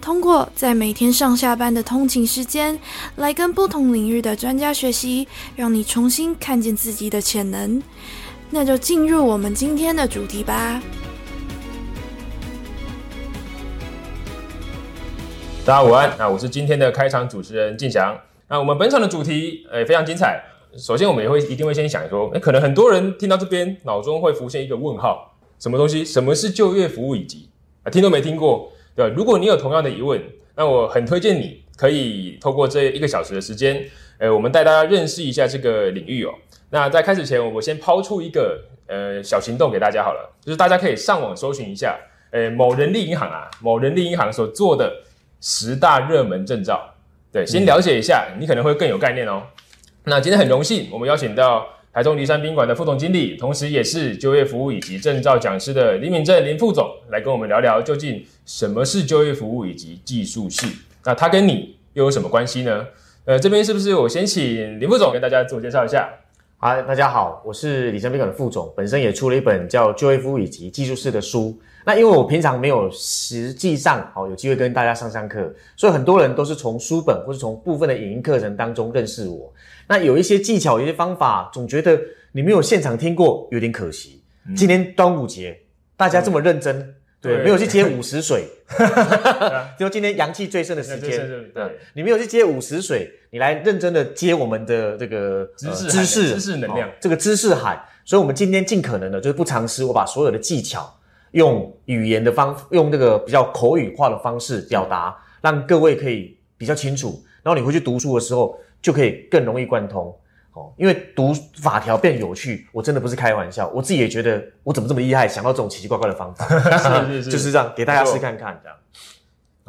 通过在每天上下班的通勤时间，来跟不同领域的专家学习，让你重新看见自己的潜能。那就进入我们今天的主题吧。大家午安，那我是今天的开场主持人静祥。那我们本场的主题，诶非常精彩。首先，我们也会一定会先想说，诶可能很多人听到这边，脑中会浮现一个问号：什么东西？什么是就业服务以及啊？听都没听过，对？如果你有同样的疑问，那我很推荐你可以透过这一个小时的时间，呃，我们带大家认识一下这个领域哦。那在开始前，我先抛出一个呃小行动给大家好了，就是大家可以上网搜寻一下，呃，某人力银行啊，某人力银行所做的十大热门证照，对，先了解一下，你可能会更有概念哦。那今天很荣幸，我们邀请到台中骊山宾馆的副总经理，同时也是就业服务以及证照讲师的林敏正林副总，来跟我们聊聊究竟什么是就业服务以及技术系。那他跟你又有什么关系呢？呃，这边是不是我先请林副总跟大家自我介绍一下？嗨，大家好，我是李生宾馆的副总，本身也出了一本叫《就业服务以及技术式》的书。那因为我平常没有实际上好有机会跟大家上上课，所以很多人都是从书本或是从部分的影音课程当中认识我。那有一些技巧，有一些方法，总觉得你没有现场听过，有点可惜。今天端午节，大家这么认真，对，没有去接午时水，就今天阳气最盛的时间，对，你没有去接午时水，你来认真的接我们的这个知识知识。知识能量。哦这个知识海。所以，我们今天尽可能的，就是不尝试，我把所有的技巧用语言的方，用这个比较口语化的方式表达，让各位可以比较清楚。然后你回去读书的时候，就可以更容易贯通。哦，因为读法条变有趣，我真的不是开玩笑，我自己也觉得我怎么这么厉害，想到这种奇奇怪怪的方法，是是是就是这样，给大家试看看这样。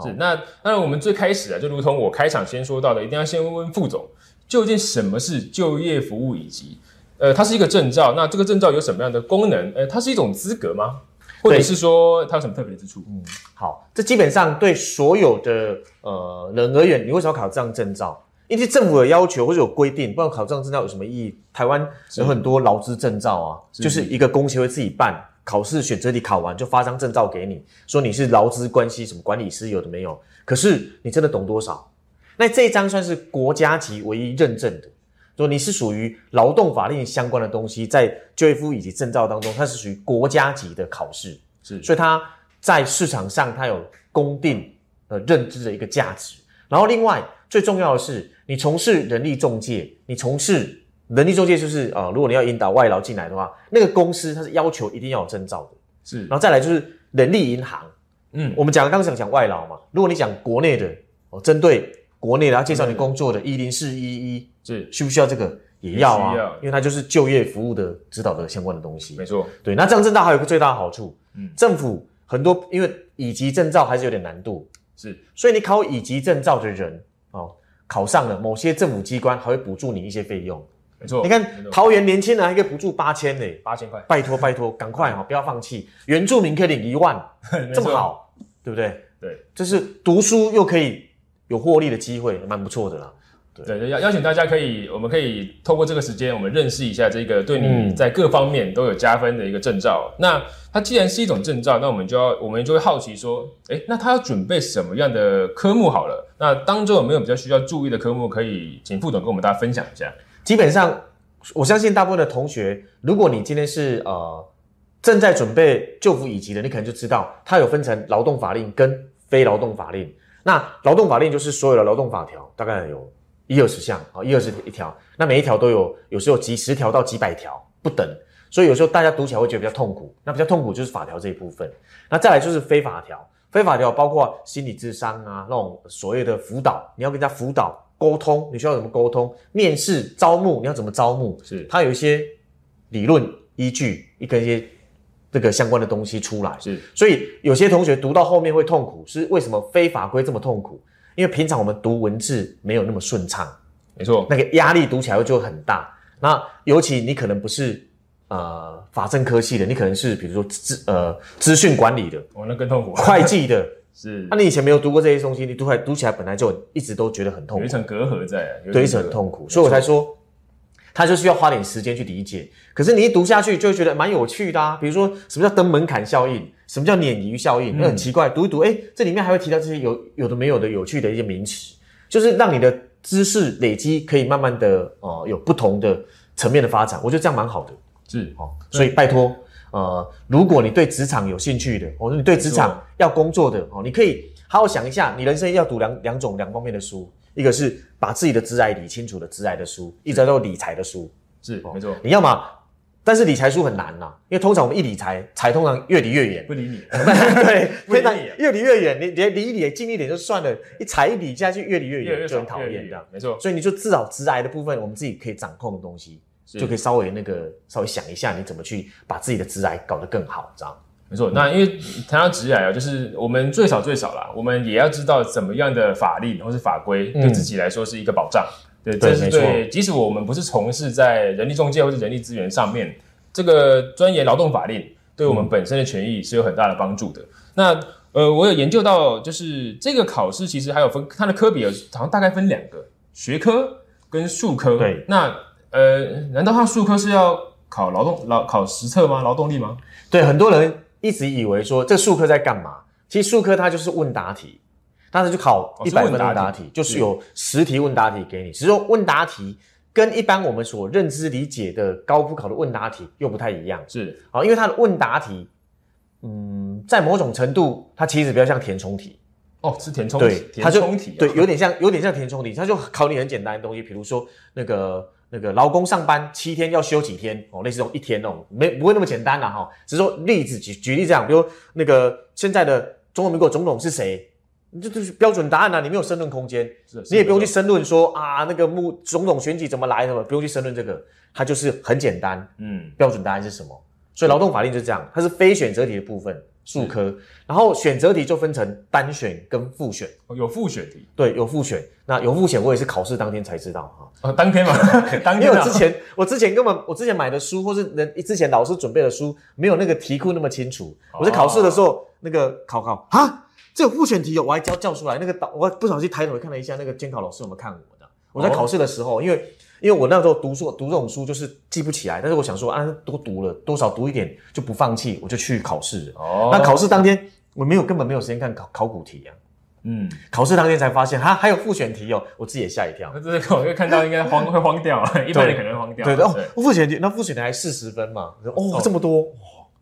是，那当然，我们最开始啊，就如同我开场先说到的，一定要先问问副总，究竟什么是就业服务以及，呃，它是一个证照，那这个证照有什么样的功能？呃，它是一种资格吗？或者是说它有什么特别之处？嗯，好，这基本上对所有的呃人而言，你为什么要考这样证照？因为政府有要求或者有规定，不然考这样证照有什么意义？台湾有很多劳资证照啊，就是一个工协会自己办，考试选择题考完就发张证照给你，说你是劳资关系什么管理师有的没有？可是你真的懂多少？那这一张算是国家级唯一认证的，说你是属于劳动法令相关的东西，在就业服务以及证照当中，它是属于国家级的考试。是所以它在市场上它有公定呃认知的一个价值。然后另外最重要的是，你从事人力中介，你从事人力中介就是呃，如果你要引导外劳进来的话，那个公司它是要求一定要有证照的。是然后再来就是人力银行，嗯我们讲刚刚讲讲外劳嘛，如果你讲国内的哦，针对国内的要介绍你工作的一零四一一，是需不需要这个？也要啊要，因为它就是就业服务的指导的相关的东西。没错，对，那这样证照还有一个最大的好处，嗯政府很多因为乙级证照还是有点难度，是所以你考乙级证照的人哦，考上了某些政府机关还会补助你一些费用。没错。你看桃园年轻人还可以补助八千呢，八千块，拜托拜托，赶快哈、哦，不要放弃。原住民可以领一万，这么好，对不对？对就是读书又可以有获利的机会，蛮不错的啦。对，邀邀请大家可以，我们可以透过这个时间，我们认识一下这个对你嗯在各方面都有加分的一个证照。那它既然是一种证照，那我们就要我们就会好奇说，诶，那他要准备什么样的科目好了？那当中有没有比较需要注意的科目，可以请副总跟我们大家分享一下？基本上，我相信大部分的同学，如果你今天是呃正在准备就服乙级的，你可能就知道它有分成劳动法令跟非劳动法令。那劳动法令就是所有的劳动法条，大概有一二十项啊，一二十一条，那每一条都有，有时候几十条到几百条不等，所以有时候大家读起来会觉得比较痛苦。那比较痛苦就是法条这一部分，那再来就是非法条，非法条包括心理智商啊，那种所谓的辅导，你要跟人家辅导沟通，你需要怎么沟通？面试招募你要怎么招募？是它有一些理论依据，一个一些这个相关的东西出来。是所以有些同学读到后面会痛苦，是为什么非法规这么痛苦？因为平常我们读文字没有那么顺畅，没错，那个压力读起来就很大。那尤其你可能不是呃法政科系的，你可能是比如说资呃资讯管理的、哦，那更痛苦，会计的，是。那、你以前没有读过这些东西，你读起来读起来本来就一直都觉得很痛苦，有一层隔阂在，啊对，一直很痛苦，所以我才说。他就需要花点时间去理解，可是你一读下去就会觉得蛮有趣的啊。比如说什么叫登门槛效应，什么叫鲶鱼效应，那很奇怪。读一读，哎，这里面还会提到这些有有的没有的有趣的一些名词，就是让你的知识累积可以慢慢的呃有不同的层面的发展。我觉得这样蛮好的是哦。所以拜托，呃，如果你对职场有兴趣的，或者你对职场要工作的哦，你可以好好想一下，你人生要读两两种两方面的书，一个是把自己的职癌理清楚的职癌的书，一直到理财的书。是没错，你要么，但是理财书很难呐、因为通常我们一理财，财通常越理越远。不理你，对，非常越理越远，你连理一理近一点就算了，一踩一理下去越理越远，就很讨厌这样。没错，所以你就至少直癌的部分，我们自己可以掌控的东西，就可以稍微那个稍微想一下，你怎么去把自己的直癌搞得更好，这样。没错。那因为谈到职业啊，就是我们最少最少啦，我们也要知道怎么样的法令或是法规对自己来说是一个保障。对，这是对没错对。即使我们不是从事在人力中介或者人力资源上面，这个钻研劳动法令对我们本身的权益是有很大的帮助的。那呃，我有研究到，就是这个考试其实还有分它的科比有好像大概分两个学科跟术科。对，那呃，难道它术科是要考劳动劳考实测吗？劳动力吗？对，很多人一直以为说这数科在干嘛？其实数科它就是问答题，当时就考哦一百分是问答题。就是有十题问答题给你，只是说问答题跟一般我们所认知理解的高普考的问答题又不太一样。是。啊，因为它的问答题，嗯，在某种程度它其实比较像填充题，哦，是填充对，填它就充题、啊，对，有点像有点像填充题，它就考你很简单的东西，比如说那个那个劳工上班七天要休几天哦，类似这种一天那种，没不会那么简单啦哈。只是说例子举举例这样，比如那个现在的中华民国总统是谁，这就是标准答案啊，你没有申论空间，是你也不用去申论说啊那个目总统选举怎么来的，不用去申论这个，它就是很简单，嗯，标准答案是什么？所以劳动法令就是这样，它是非选择题的部分，数科，然后选择题就分成单选跟复选。哦有复选题对，有复选。那有复选，我也是考试当天才知道哈。哦，当天嘛，当天啊为我之前，我之前根本我之前买的书，或是人之前老师准备的书，没有那个题库那么清楚。我在考试的时候，那个考考啊，这有复选题有，我还叫叫出来。那个导，我不小心抬头看了一下，那个监考老师有没有看我的？我在考试的时候，因为因为我那时候读书读这种书就是记不起来，但是我想说啊，多读了多少读一点就不放弃，我就去考试。哦，那考试当天我没有根本没有时间看考考古题啊。嗯，考试当天才发现，哈，还有复选题哦，我自己也吓一跳。那这个我就看到应该慌会慌掉啊，一般人可能会慌掉，对对哦，复选题那复选题还四十分嘛？哦，哦这么多，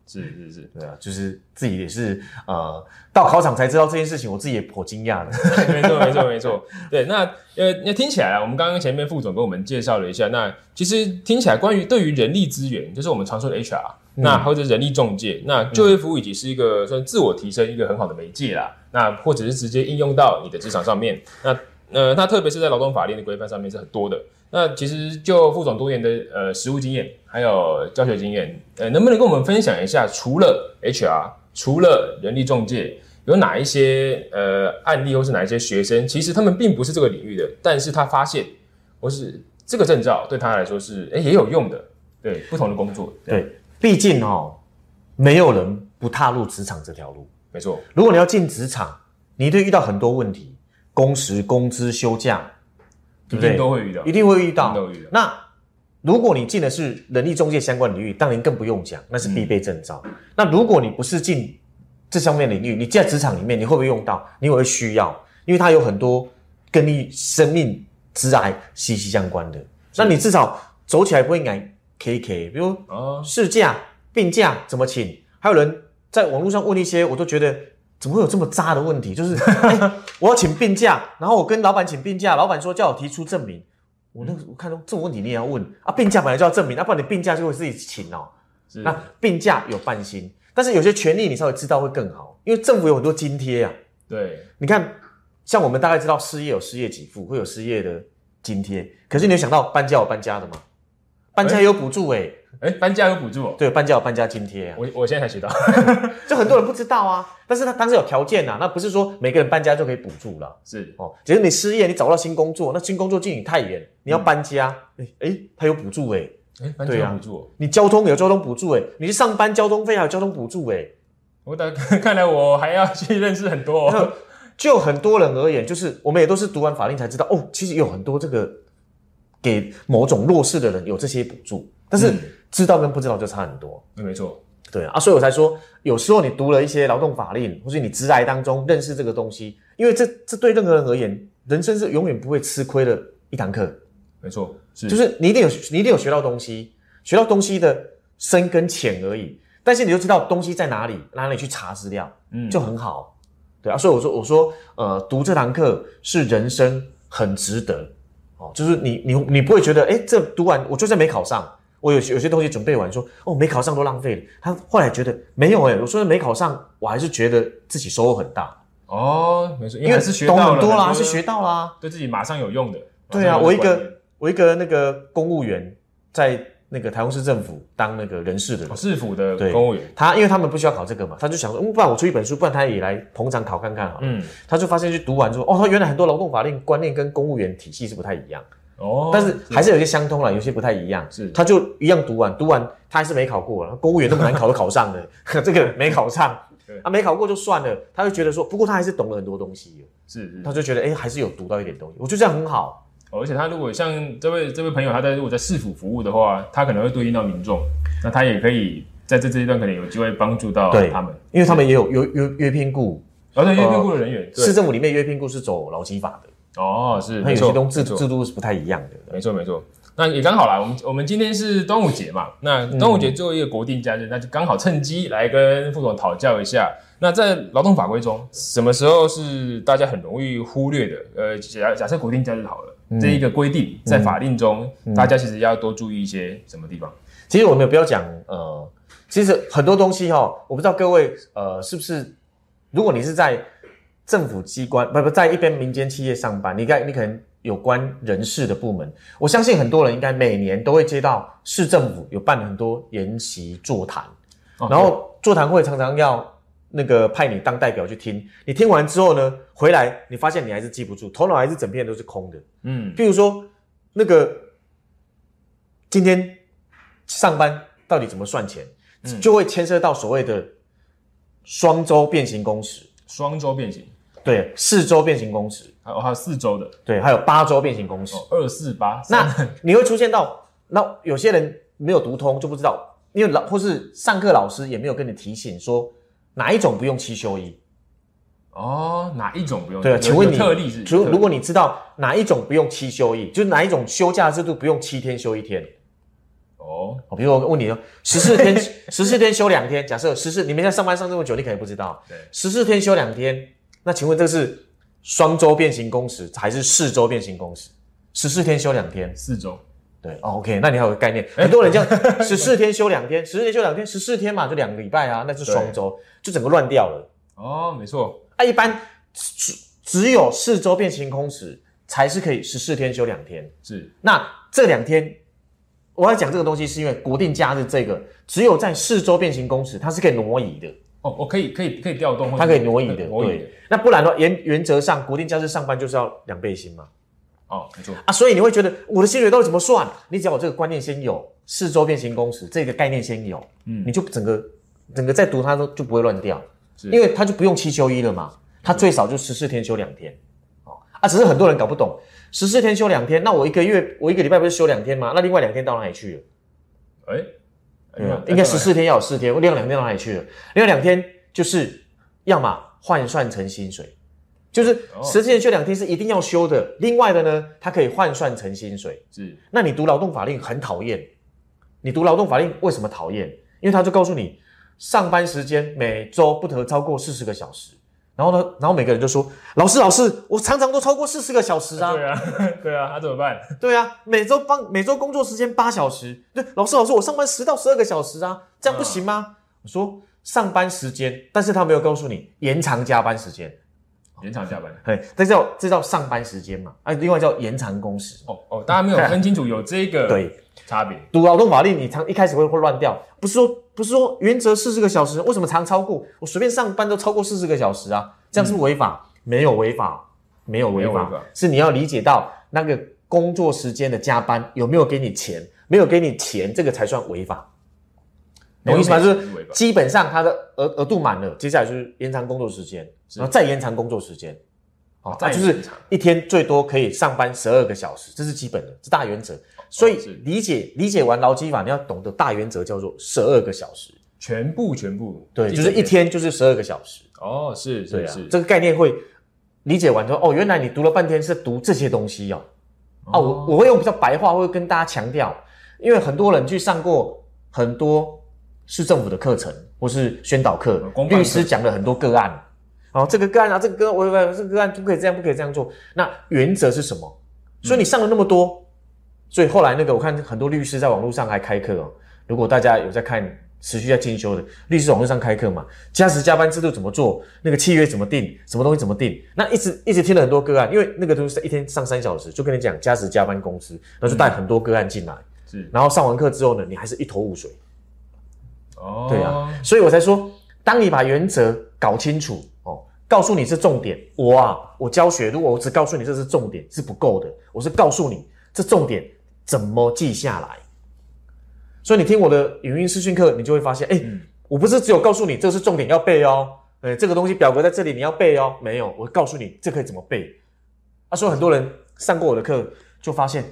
是是是，对啊，就是自己也是呃，到考场才知道这件事情，我自己也颇惊讶的。没错，没错，没错。对，那呃，那听起来啊，我们刚刚前面副总跟我们介绍了一下，那其实听起来关于对于人力资源，就是我们常说的 HR，、那或者人力中介，那就业服务以及是一个算自我提升一个很好的媒介啦。那或者是直接应用到你的职场上面，那呃，那特别是在劳动法令的规范上面是很多的。那其实就副总多年的呃实务经验，还有教学经验，呃，能不能跟我们分享一下，除了 HR，除了人力中介，有哪一些呃案例，或是哪一些学生，其实他们并不是这个领域的，但是他发现或是这个证照对他来说是哎也有用的，对不同的工作，对，毕竟哦，没有人不踏入职场这条路。没错，如果你要进职场，你一定遇到很多问题，工时、工资、休假，对一不对？定都会遇到一，定会遇到都遇到。那如果你进的是人力中介相关领域，当然更不用讲，那是必备证照。那如果你不是进这方面领域，你在职场里面，你会不会用到？你会需要，因为它有很多跟你生命、职癌息息相关的。那你至少走起来不会挨 K K，比如哦，事假、病假怎么请？还有人在网络上问一些，我都觉得怎么会有这么渣的问题？就是、哎我要请病假，然后我跟老板请病假，老板说叫我提出证明。我那个我看到这种问题你也要问啊？病假本来就要证明，啊，不然你病假就会自己请哦。那病假有半薪，但是有些权利你稍微知道会更好，因为政府有很多津贴啊。对，你看，像我们大概知道失业有失业给付，会有失业的津贴，可是你有想到搬家有搬家的吗？搬家也有补助诶、哎，搬家有补助哦。对，搬家有搬家津贴啊，我我现在才学到，就很多人不知道啊。但是他当时有条件呐、那不是说每个人搬家就可以补助了是哦。只是你失业，你找不到新工作，那新工作距你太远，你要搬家，哎、哎，他有补助哎、哎，搬家补助哦。你交通有交通补助哎、你去上班交通费还有交通补助哎、我的看来我还要去认识很多哦。就很多人而言，就是我们也都是读完法令才知道，哦，其实有很多这个给某种弱势的人有这些补助，但是嗯。知道跟不知道就差很多。对没错，对啊，所以我才说，有时候你读了一些劳动法令，或是你职涯当中认识这个东西，因为这这对任何人而言，人生是永远不会吃亏的一堂课，没错，是。就是你一定有你一定有学到东西，学到东西的深跟浅而已，但是你就知道东西在哪里，哪里去查资料，嗯。就很好。对啊，所以我说我说呃，读这堂课是人生很值得。哦，就是你你你不会觉得哎，这读完我就算没考上，我有有些东西准备完说哦没考上都浪费了，他后来觉得没有哎，我说没考上，我还是觉得自己收获很大，哦，没错，因为是学到了很多啦，是学到啦。对自己马上有用的。对啊，我一个我一个那个公务员在那个台中市政府当那个人事的市府的公务员，他因为他们不需要考这个嘛，他就想说，嗯，不然我出一本书，不然他也来捧场考看看好了。嗯，他就发现去读完之后，哦，他原来很多劳动法令观念跟公务员体系是不太一样，哦，但是还是有些相通了，有些不太一样。是。他就一样读完，读完他还是没考过了，公务员那么难考都考上了，这个没考上。对，啊，没考过就算了，他就觉得说，不过他还是懂了很多东西，是是。他就觉得，哎，还是有读到一点东西，我觉得这样很好。哦而且他如果像这位这位朋友，他在如果在市府服务的话，他可能会对应到民众，那他也可以在这这一段可能有机会帮助到他们。因为他们也有有有约聘雇，而且约聘雇的人员，对。市政府里面约聘雇是走劳基法的，哦，是那有些东制制度是不太一样的。没错没错，那也刚好啦。我们我们今天是端午节嘛，那端午节作为一个国定假日，那就刚好趁机来跟副总讨教一下。那在劳动法规中，什么时候是大家很容易忽略的？呃，假假设国定假日好了，这一个规定在法令中，大家其实要多注意一些什么地方？其实我们不要讲呃，其实很多东西哈、我不知道各位呃是不是，如果你是在政府机关不不在一边民间企业上班，你该你可能有关人事的部门，我相信很多人应该每年都会接到市政府有办很多研习座谈，哦然后座谈会常常要那个派你当代表去听，你听完之后呢，回来你发现你还是记不住，头脑还是整片都是空的。嗯，譬如说，那个今天上班到底怎么算钱，嗯。就会牵涉到所谓的双周变形工时，双周变形，对，四周变形工时，还有还有四周的对，还有八周变形工时。哦，二四八，那你会出现到，那有些人没有读通就不知道，因为老或是上课老师也没有跟你提醒说哪一种不用七休一。哦，哪一种不用？对请问你特例是？如如果你知道哪一种不用七休一，就是哪一种休假制度不用七天休一天，哦，哦，比如我问你哦，十四天十四天休两天，假设十四你们在上班上这么久，你可能不知道，对十四天休两天，那请问这是双周变形工时还是四周变形工时？十四天休两天，四周，对哦，OK，那你还有个概念，很多人这样十四天休两天，十四天休两天，十四天嘛，就两个礼拜啊，那是双周，就整个乱掉了。哦，没错，啊，一般只只有四周变形工时才是可以十四天休两天。是。那这两天我要讲这个东西，是因为国定假日这个只有在四周变形工时，它是可以挪移的，哦，我可以可以可以调动，它可以挪移的。挪移的对，那不然的话，原原则上国定假日上班就是要两倍薪嘛。哦，没错，啊，所以你会觉得我的薪水到底怎么算？你只要有这个观念先有，四周变形工时这个概念先有，嗯你就整个整个在读它都就不会乱掉，因为它就不用七休一了嘛，它最少就十四天休两天，哦啊，只是很多人搞不懂，十四天休两天，那我一个月我一个礼拜不是休两天吗？那另外两天到哪里去了？哎，对啊，应该十四天要有四天，我另外两天到哪里去了？另外两天就是要么换算成薪水，就是哦十四天休两天是一定要休的，另外的呢，它可以换算成薪水。是那你读劳动法令很讨厌，你读劳动法令为什么讨厌？因为他就告诉你，上班时间每周不得超过四十个小时。然后呢，然后每个人就说：“老师，老师，我常常都超过四十个小时啊。对啊，对啊，那怎么办？对啊，每周帮每周工作时间八小时。对，老师，老师，我上班十到十二个小时啊，这样不行吗？我说上班时间，但是他没有告诉你延长加班时间。延长加班。对，这叫这叫上班时间嘛，啊，另外叫延长工时。哦哦，大家没有分清楚有这个对差别。读劳动法令，你常一开始会会乱掉，不是说不是说原则四十个小时，为什么常超过？我随便上班都超过四十个小时啊，这样是不是违法？没有违法，没有违法，是你要理解到那个工作时间的加班有没有给你钱，没有给你钱，这个才算违法。懂我意思吗？就是基本上他的额额度满了，接下来就是延长工作时间，然后再延长工作时间。哦，再啊，就是一天最多可以上班十二个小时，这是基本的，这大原则。所以理解理解完劳基法，你要懂得大原则叫做十二个小时，全部全部。对，就是一天就是十二个小时，哦，是是是，，这个概念会理解完之后，哦，原来你读了半天是读这些东西哦，啊，我我会用比较白话，会跟大家强调，因为很多人去上过很多市政府的课程或是宣导课。律师讲了很多个案，哦，这个个案啊，这个个案我我这个个案不可以这样，不可以这样做，那原则是什么？所以你上了那么多，所以后来那个我看很多律师在网络上还开课哦，如果大家有在看。持续在进修的律师网络上开课嘛，加时加班制度怎么做？那个契约怎么定？什么东西怎么定？那一直一直听了很多个案，因为那个都是一天上三小时，就跟你讲加时加班公司，然后就带很多个案进来，是然后上完课之后呢，你还是一头雾水。哦，对啊，所以我才说，当你把原则搞清楚哦，告诉你是重点，我啊，我教学如果我只告诉你这是重点是不够的，我是告诉你这重点怎么记下来。所以你听我的语音视讯课，你就会发现，哎、我不是只有告诉你这是重点要背哦，哎，这个东西表格在这里你要背哦，没有，我告诉你这可以怎么背。啊，所以很多人上过我的课，就发现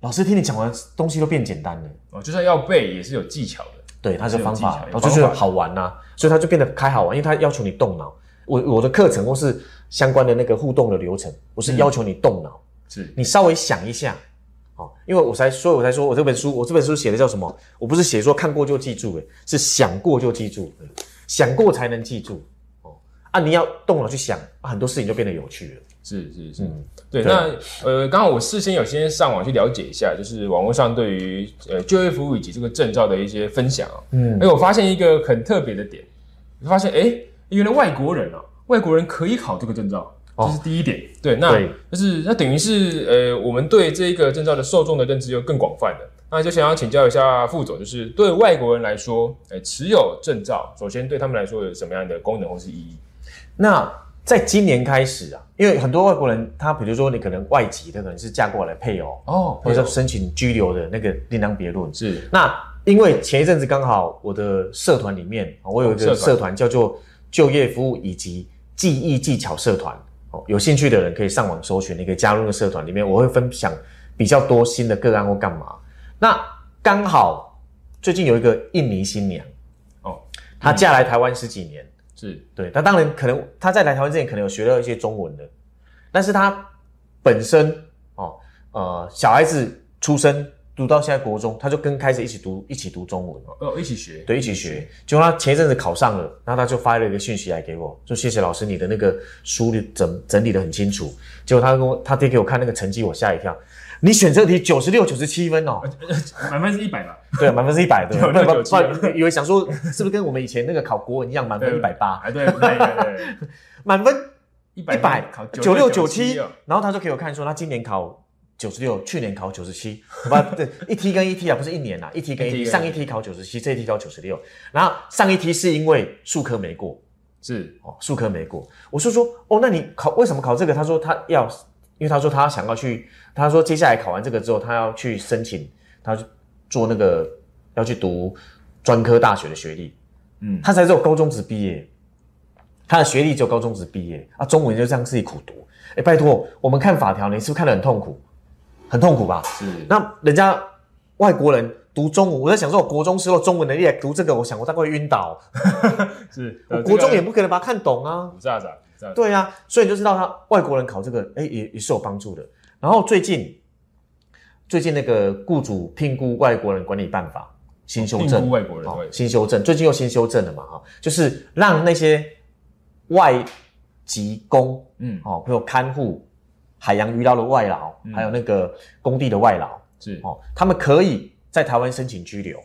老师听你讲完东西都变简单了。哦，就算要背也是有技巧的。对，它是方法，是有技巧然后就觉得有方法好玩呐、所以它就变得开好玩，因为它要求你动脑。我我的课程或是相关的那个互动的流程，我是要求你动脑，是你稍微想一下，哦，因为我才，所以我才说我这本书，我这本书写的叫什么？我不是写说看过就记住，诶，是想过就记住，嗯想过才能记住，哦，啊，你要动脑去想，啊，很多事情就变得有趣了。是是是，嗯对。那呃，刚好我事先有先上网去了解一下，就是网络上对于呃就业服务以及这个证照的一些分享啊。嗯哎，我发现一个很特别的点，我发现哎，原来外国人啊，外国人可以考这个证照。哦这是第一点，对，那就是那等于是呃，我们对这个证照的受众的认知又更广泛了。那就想要请教一下副总，就是对外国人来说，呃，持有证照，首先对他们来说有什么样的功能或是意义？那在今年开始啊，因为很多外国人，他比如说你可能外籍的，可能是嫁过来配偶，哦或者说申请居留的那个另当别论。是那因为前一阵子刚好我的社团里面，啊我有一个社团叫做就业服务以及记忆技巧社团。哦，有兴趣的人可以上网搜寻，你可以加入那个社团里面，我会分享比较多新的个案或干嘛。那刚好最近有一个印尼新娘，哦，她嫁来台湾十几年，是对，她当然可能她在来台湾之前可能有学到一些中文的，但是她本身哦呃小孩子出生读到现在国中，他就跟开始一起读一起读中文，哦，一起学，对，一起学。结果他前一阵子考上了，然后他就发了一个讯息来给我，说谢谢老师，你的那个书里整整理的很清楚。结果他跟我他贴给我看那个成绩，我吓一跳，你选这题九十六九十七分哦，满分是一百吧？对，满分是一百 的，96不不97不，以为想说是不是跟我们以前那个考国文一样，满分一百八，哎，对，对对对，满分一一百考九六九七哦，然后他就给我看说他今年考九十六，去年考九十七，不 对，一梯跟一梯啊，不是一年啊，一梯跟一梯，一梯上一梯。考九十七，这一梯考九十六，然后上一梯是因为数科没过。是。哦，数科没过，我是说哦，那你考为什么考这个？他说他要，因为他说他想要去，他说接下来考完这个之后，他要去申请，他去做那个要去读专科大学的学历，嗯。他才只有高中职毕业，他的学历只有高中职毕业。啊，中文就这样自己苦读。哎，拜托，我们看法条，你是不是看得很痛苦？很痛苦吧？是，那人家外国人读中文，我在想说，我国中时候中文能力来读这个，我想我大概会晕倒。是，我国中也不可能把它看懂啊。对啊，所以你就知道他外国人考这个，哎，也也是有帮助的。然后最近最近那个雇主聘雇外国人管理办法新修正外国人新修正，最近又新修正了嘛，哈，就是让那些外籍工，嗯哦，比如看护、海洋渔捞的外劳，还有那个工地的外劳，是哦，他们可以在台湾申请居留，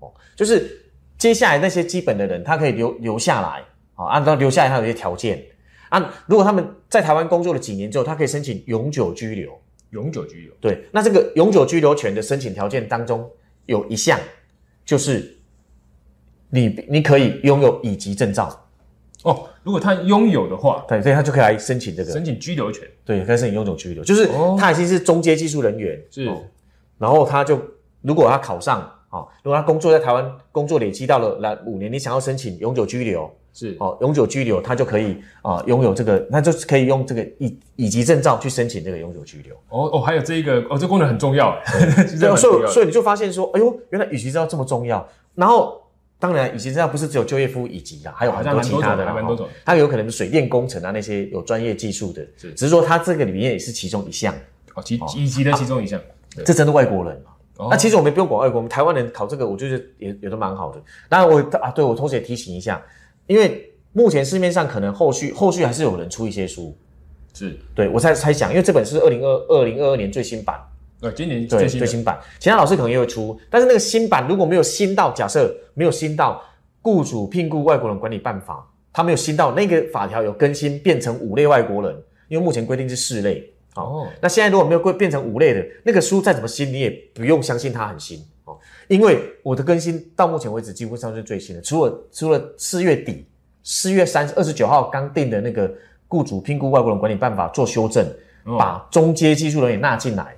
哦，就是接下来那些基本的人，他可以留留下来，哦，按照留下来他有一些条件，啊，如果他们在台湾工作了几年之后，他可以申请永久居留。永久居留。对，那这个永久居留权的申请条件当中有一项，就是你你可以拥有乙级证照，哦，如果他拥有的话，对，所以他就可以来申请这个，申请居留权。对，可以申请永久居留，就是哦。他已经是中阶技术人员，是。哦然后他就如果他考上，哦，如果他工作在台湾工作累积到了来五年，你想要申请永久居留，是。哦，永久居留，他就可以啊、拥有这个，那就是可以用这个以以及证照去申请这个永久居留。哦哦，还有这一个哦，这功能很重要，所以所以你就发现说，哎呦，原来乙级证照这么重要。然后当然，以及这样不是只有就业服务以及啊，还有很多其他的啦，还蛮多种。哦它有可能是水电工程啊那些有专业技术的，是。只是说它这个里面也是其中一项。哦，其以及的其中一项，对这真的外国人。那其实我们不用管外国，我们台湾人考这个，我觉得也也都蛮好的。当然我啊，对我同时也提醒一下，因为目前市面上可能后续后续还是有人出一些书，是。对我在猜想，因为这本是二零二二零二二年最新版，呃，今年对最新最新版，其他老师可能也会出，但是那个新版如果没有新到，假设没有新到雇主聘雇外国人管理办法，他没有新到那个法条有更新变成五类外国人，因为目前规定是四类。哦哦，那现在如果没有规变成五类的那个书再怎么新，你也不用相信它很新哦，因为我的更新到目前为止几乎上是最新的，除了除了四月底四月三二十九号刚定的那个雇主聘雇外国人管理办法做修正，哦把中阶技术人员纳进来。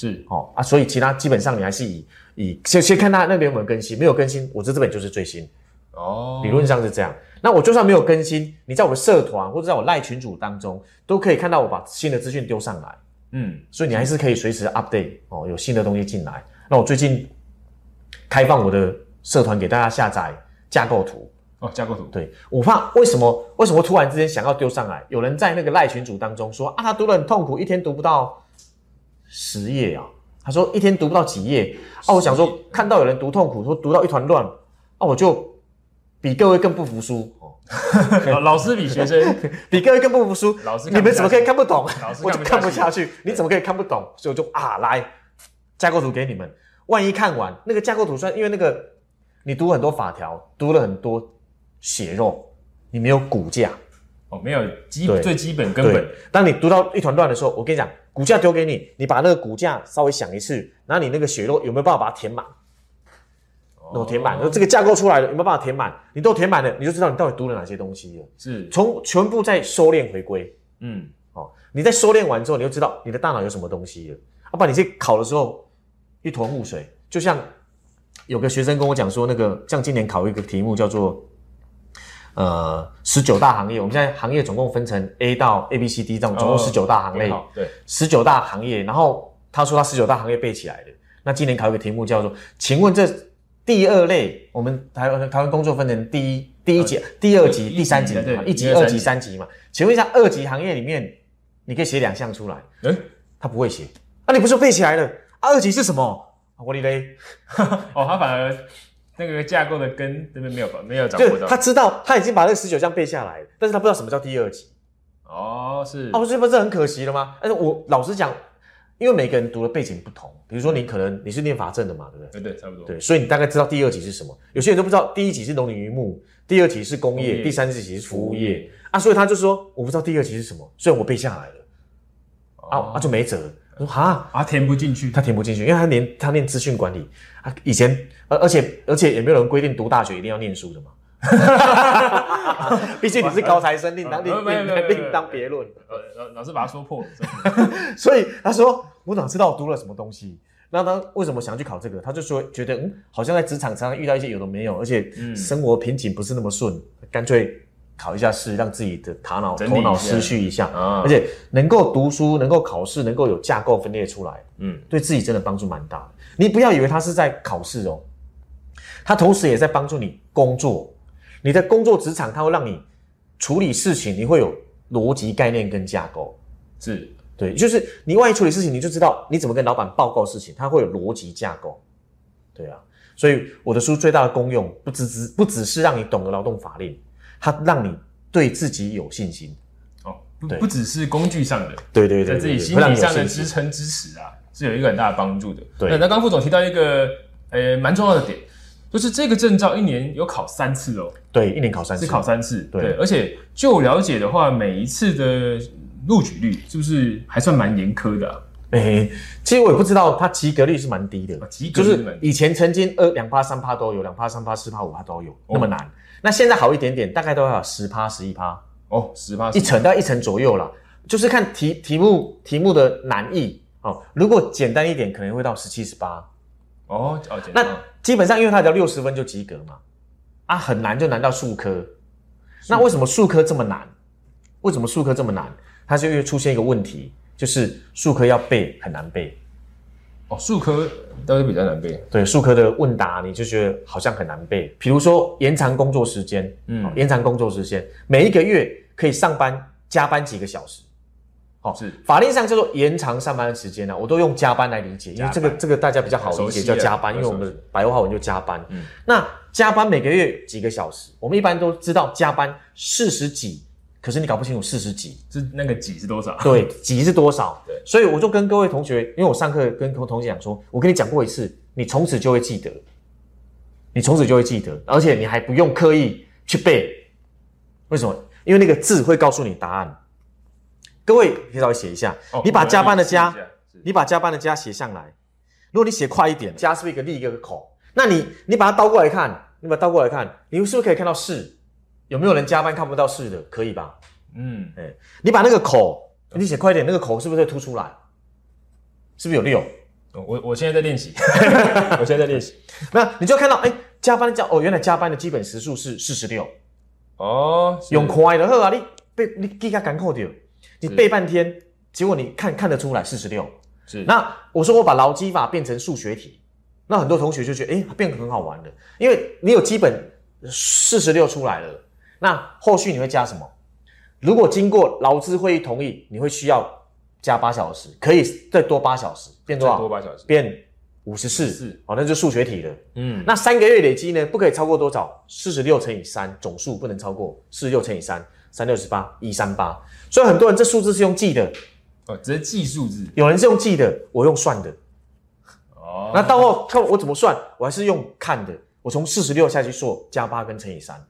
是哦啊，所以其他基本上你还是以以先先看他那边有没有更新，没有更新，我这这本就是最新，哦，理论上是这样。那我就算没有更新，你在我的社团或者在我赖群组当中，都可以看到我把新的资讯丢上来，嗯所以你还是可以随时 update 哦，有新的东西进来。那我最近开放我的社团给大家下载架构图，哦，架构图对我怕为什么为什么突然之间想要丢上来？有人在那个赖群组当中说啊，他读得很痛苦，一天读不到十页啊。他说一天读不到几页啊。我想说看到有人读痛苦，说读到一团乱啊，我就比各位更不服输哦，老 老师比学生 比各位更不服输。老师你们怎么可以看不懂老师？我就看不下看不下去。你怎么可以看不懂？所以我就啊来架构图给你们。万一看完那个架构图，算因为那个你读很多法条，读了很多血肉，你没有骨架。哦，没有基最基本根本，当你读到一团乱的时候，我跟你讲，骨架丢给你，你把那个骨架稍微想一次，然后你那个血肉有没有办法把它填满？都填满，哦这个架构出来了，有没有办法填满？你都填满了，你就知道你到底读了哪些东西了。是从全部在收敛回归嗯哦，你在收敛完之后，你就知道你的大脑有什么东西了。啊、不然你去考的时候一坨雾水，就像有个学生跟我讲说，那个像今年考一个题目叫做呃十九大行业，我们现在行业总共分成 A 到 A B C D 这种总共十九大行类。很好，对，十九大行业，然后他说他十九大行业背起来的。那今年考一个题目叫做，请问这第二类，我们台湾台湾工作分成第一第一级、第二级、第三级对嘛，一级、二级、三级嘛。请问一下，二级行业里面，你可以写两项出来，哎，他不会写，那，你不是背起来了？啊，二级是什么？啊我的嘞，哦，他反而那个架构的根这边没有没有掌就握到，他知道他已经把那个十九项背下来了，但是他不知道什么叫第二级。哦是啊，不是不是很可惜了吗？但是我老实讲，因为每个人读的背景不同，比如说你可能你是念法政的嘛，对不对？对对差不多，对，所以你大概知道第二级是什么。有些人都不知道，第一级是农林渔牧，第二级是工业，第三级是服务业啊。所以他就说，我不知道第二级是什么，虽然我背下来了，啊哦啊就没辙。我说哈，啊填不进去，他填不进去，因为他连他念资讯管理啊，以前而而且而且也没有人规定读大学一定要念书的嘛。毕竟你是高材生，另当另另另当别论。呃老老师把他说破了，所以他说我哪知道我读了什么东西？那他为什么想去考这个？他就说觉得嗯，好像在职场常常遇到一些有的没有，而且嗯生活瓶颈不是那么顺，干脆考一下试，让自己的头脑头脑思绪一下，啊而且能够读书，能够考试，能够有架构分裂出来，嗯对自己真的帮助蛮大的。你不要以为他是在考试哦，他同时也在帮助你工作。你的工作职场，它会让你处理事情，你会有逻辑概念跟架构。是对，就是你万一处理事情，你就知道你怎么跟老板报告事情，他会有逻辑架构。对啊，所以我的书最大的功用，不只只不只是让你懂得劳动法令，它让你对自己有信心。哦不不只是工具上的，对对对在自己心理上的支撑支持啊，是有一个很大的帮助的。对那那刚刚副总提到一个呃蛮重要的点，就是这个证照一年有考三次哦，对，一年考三次，是考三次。对而且就我了解的话，每一次的录取率是不是还算蛮严苛的啊？哎、其实我也不知道，它及格率是蛮低的，啊及格就是以前曾经二两趴三趴都有，两趴三趴四趴五趴都有，那么难。那现在好一点点，大概都要十趴十一趴，哦，十趴一层大概一层左右啦，就是看题题目题目的难易哦。如果简单一点，可能会到十七十八。哦哦，简单那基本上因为它只要六十分就及格嘛，啊，很难就难到数科。那为什么数科这么难？为什么数科这么难？它就会出现一个问题，就是数科要背很难背。哦，数科都是比较难背。对数科的问答，你就觉得好像很难背。比如说延长工作时间，嗯嗯，延长工作时间，每一个月可以上班加班几个小时。好、是法令上叫做延长上班的时间呢、我都用加班来理解，因为这个这个大家比较好理解，叫加班，因为我们白话文就加班。嗯那加班每个月几个小时，我们一般都知道加班四十几，可是你搞不清楚四十几，是那个几是多少？对，几是多少？对所以我就跟各位同学，因为我上课跟同学讲说，我跟你讲过一次，你从此就会记得，你从此就会记得，而且你还不用刻意去背。为什么？因为那个字会告诉你答案。各位可以稍微写一下，哦你把加班的加你把加班的加写上来。如果你写快一点，加是不是一个立一个口？那你你把它倒过来看，你把它倒过来看，你是不是可以看到是？有没有人加班看不到是的？可以吧？嗯，哎，你把那个口，你写快一点，那个口是不是会凸出来？是不是有六？哦我我现在在练习，我现在在练习。那你就看到，哎，加班加哦，原来加班的基本时数是四十六，哦，用快的，好啊，你背你记下赶扣掉，你背半天，结果你看看得出来四十六。是那我说我把劳基法变成数学题，那很多同学就觉得，哎，变得很好玩的，因为你有基本四十六出来了，那后续你会加什么？如果经过劳资会议同意，你会需要加八小时，可以再多八小时，变多再少？多八小时。变五十四54，哦，那就数学题了。嗯，那三个月累积呢，不可以超过多少？四十六乘以三，总数不能超过四十六乘以三，三六十八，一三八。所以很多人这数字是用记的，哦，直接记数字。有人是用记的，我用算的。哦，那到后看我怎么算，我还是用看的。我从四十六下去做，加八跟乘以三。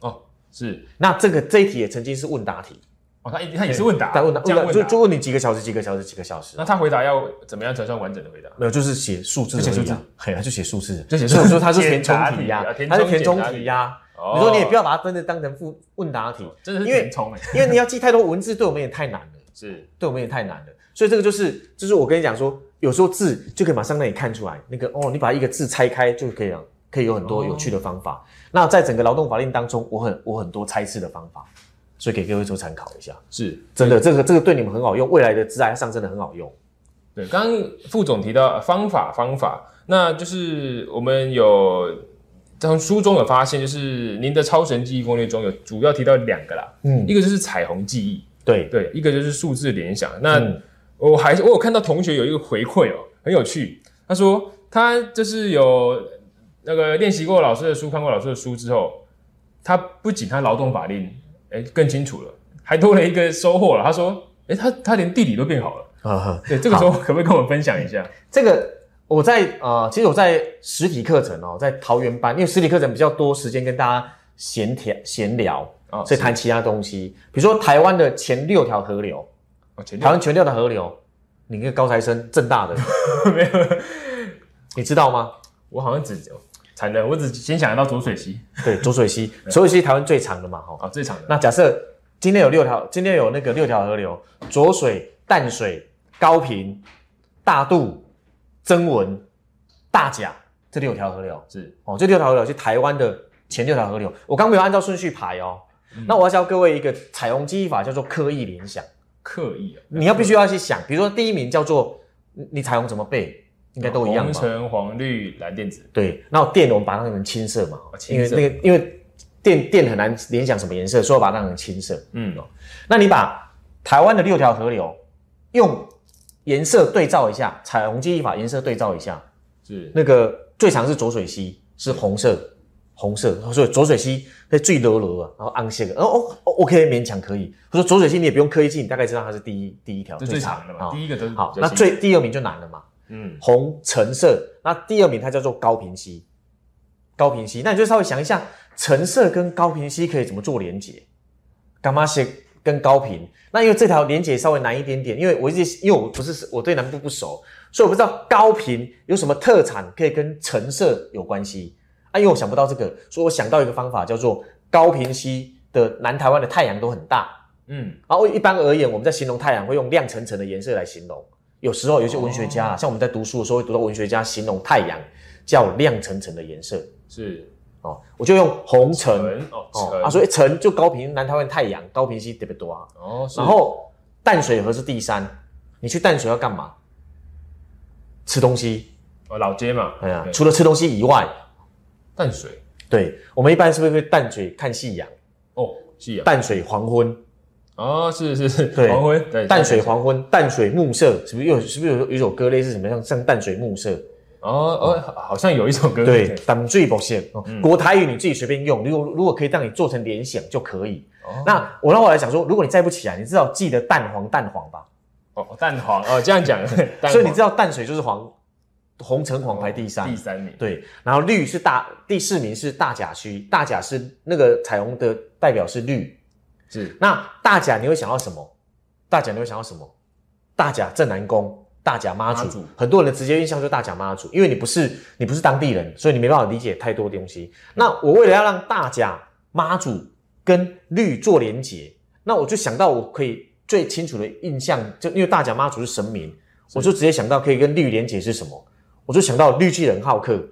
哦是那这个这一题也曾经是问答题，哦，他他也是问答，但问答问答就就问你几个小时，几个小时，几个小时。那他回答要怎么样才算完整的回答？没有，就是写数字写数字嘿，他就写数字，就写数字他是填充题呀他是填充题题呀。哦你说你也不要把它真的当成复问答题，真的是填充哎，因为你要记太多文字，对我们也太难了，是对我们也太难了。所以这个就是，就是我跟你讲说，有时候字就可以马上让你看出来，那个哦，你把一个字拆开就可以了，可以有很多有趣的方法。那在整个劳动法令当中，我很我很多猜测的方法，所以给各位做参考一下。是，真的，这个这个对你们很好用，未来的职涯上真的很好用。对，刚刚副总提到方法方法，那就是我们有从书中有发现，就是您的超神记忆攻略中有主要提到两个啦，嗯一个就是彩虹记忆，对，对，一个就是数字联想。那、嗯我还我有看到同学有一个回馈哦，很有趣。他说他就是有那个练习过老师的书，看过老师的书之后，他不仅他劳动法令哎更清楚了，还多了一个收获了。他说，哎，他他连地理都变好了。对，这个时候可不可以跟我们分享一下？这个我在呃，其实我在实体课程哦，在桃园班，因为实体课程比较多时间跟大家闲聊闲聊，啊所以谈其他东西，比如说台湾的前六条河流，哦，前六台湾前六条河流，你一个高材生，正大的 没有，你知道吗？我好像只惨了，我只先想得到浊水溪 对，浊水溪，浊水溪台湾最长的嘛，哈。啊，最长的。那假设今天有六条，今天有那个六条河流，浊水、淡水、高平、大肚、曾文、大甲这六条河流是哦，这六条河流是台湾的前六条河流。我刚没有按照顺序排哦。那我要教各位一个彩虹记忆法，叫做刻意联想。刻意啊，你要必须要去想，比如说第一名叫做你你彩虹怎么背，应该都一样红吧？橙黄绿蓝靛紫。对，那电我们把它当成青色嘛，因为青色那个因为电电很难联想什么颜色，所以我把它当成青色。嗯，那你把台湾的六条河流用颜色对照一下，彩虹记忆法颜色对照一下，是那个最长是浊水溪，是红色，红色，所以浊水溪是最柔柔啊，然后暗色的，哦哦哦，OK，勉强可以。他说浊水溪你也不用刻意记，你大概知道它是第一第一条这最长的嘛，啊第一个都是好，那最第二名就难了嘛，嗯红橙色，那第二名它叫做高平溪，高频烯，那你就稍微想一下，橙色跟高频烯可以怎么做连接？干嘛写跟高频？那因为这条连接稍微难一点点，因为我一直因为我不是我对南部不熟，所以我不知道高频有什么特产可以跟橙色有关系啊。因为我想不到这个，所以我想到一个方法，叫做高频烯的南台湾的太阳都很大。嗯，然后一般而言，我们在形容太阳会用亮橙橙的颜色来形容。有时候有些文学家啊，像我们在读书的时候会读到文学家形容太阳叫亮沉沉的颜色。是。哦，我就用红橙橙哦哦啊，所以橙就高频南台湾太阳高频烯特别多啊。哦，然后淡水河是第三，你去淡水要干嘛？吃东西。哦老街嘛，哎呀，对。除了吃东西以外，淡水。对我们一般是不是会淡水看夕阳？哦，夕阳，淡水黄昏，哦是是是，对黄昏对淡水黄昏，淡水暮色，是不是有是不是有有一首歌类似什么像像淡水暮色？哦哦，好好像有一首歌对，淡水不线哦嗯国台语你自己随便用，如果如果可以让你做成联想就可以。哦那我让我来讲说，如果你再不起来，你至少记得蛋黄蛋黄吧。哦蛋黄哦这样讲，所以你知道淡水就是黄，红橙黄排第三。第三名，对，然后绿是大第四名是大甲区，大甲是那个彩虹的代表是绿。是那大甲你会想到什么？大甲你会想到什么？大甲镇南宫、大甲妈祖，祖。很多人的直接印象就是大甲妈祖，因为你不是你不是当地人，所以你没办法理解太多东西。那我为了要让大甲妈祖跟绿做连结，那我就想到我可以最清楚的印象，就因为大甲妈祖是神明，我就直接想到可以跟绿连结是什么，我就想到绿巨人浩克，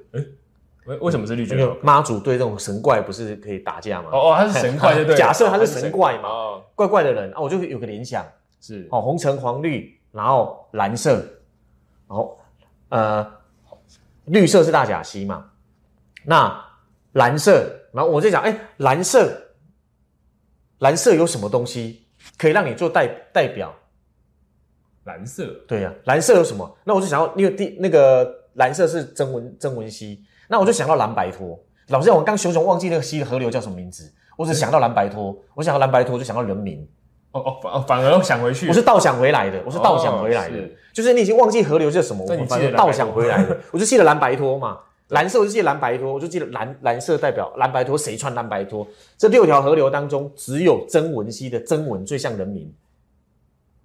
为为什么是绿因为巨人？妈祖对这种神怪不是可以打架吗？哦哦，他是 神怪，对不对？假设他是哦神怪嘛哦，怪怪的人啊，我就有个联想。是哦，红橙黄绿，然后蓝色，然后呃，绿色是大甲溪嘛，那蓝色，然后我在想，哎，蓝色，蓝色有什么东西可以让你做代代表？蓝色对呀、蓝色有什么？那我就想到，因为第那个蓝色是曾文曾文溪，那我就想到蓝白拖。老实讲，我刚熊熊忘记那个溪的河流叫什么名字，我只想到蓝白拖，我想到蓝白拖就想到人民。哦哦反哦反而想回去，我是倒想回来的，我是倒想回来的，就是你已经忘记河流叫什么，我反记得蓝白而倒想回来的，我就记得蓝白拖嘛，蓝色我就记得蓝白拖，我就记得蓝蓝色代表蓝白拖，谁穿蓝白拖？这六条河流当中，只有曾文溪的曾文最像人民，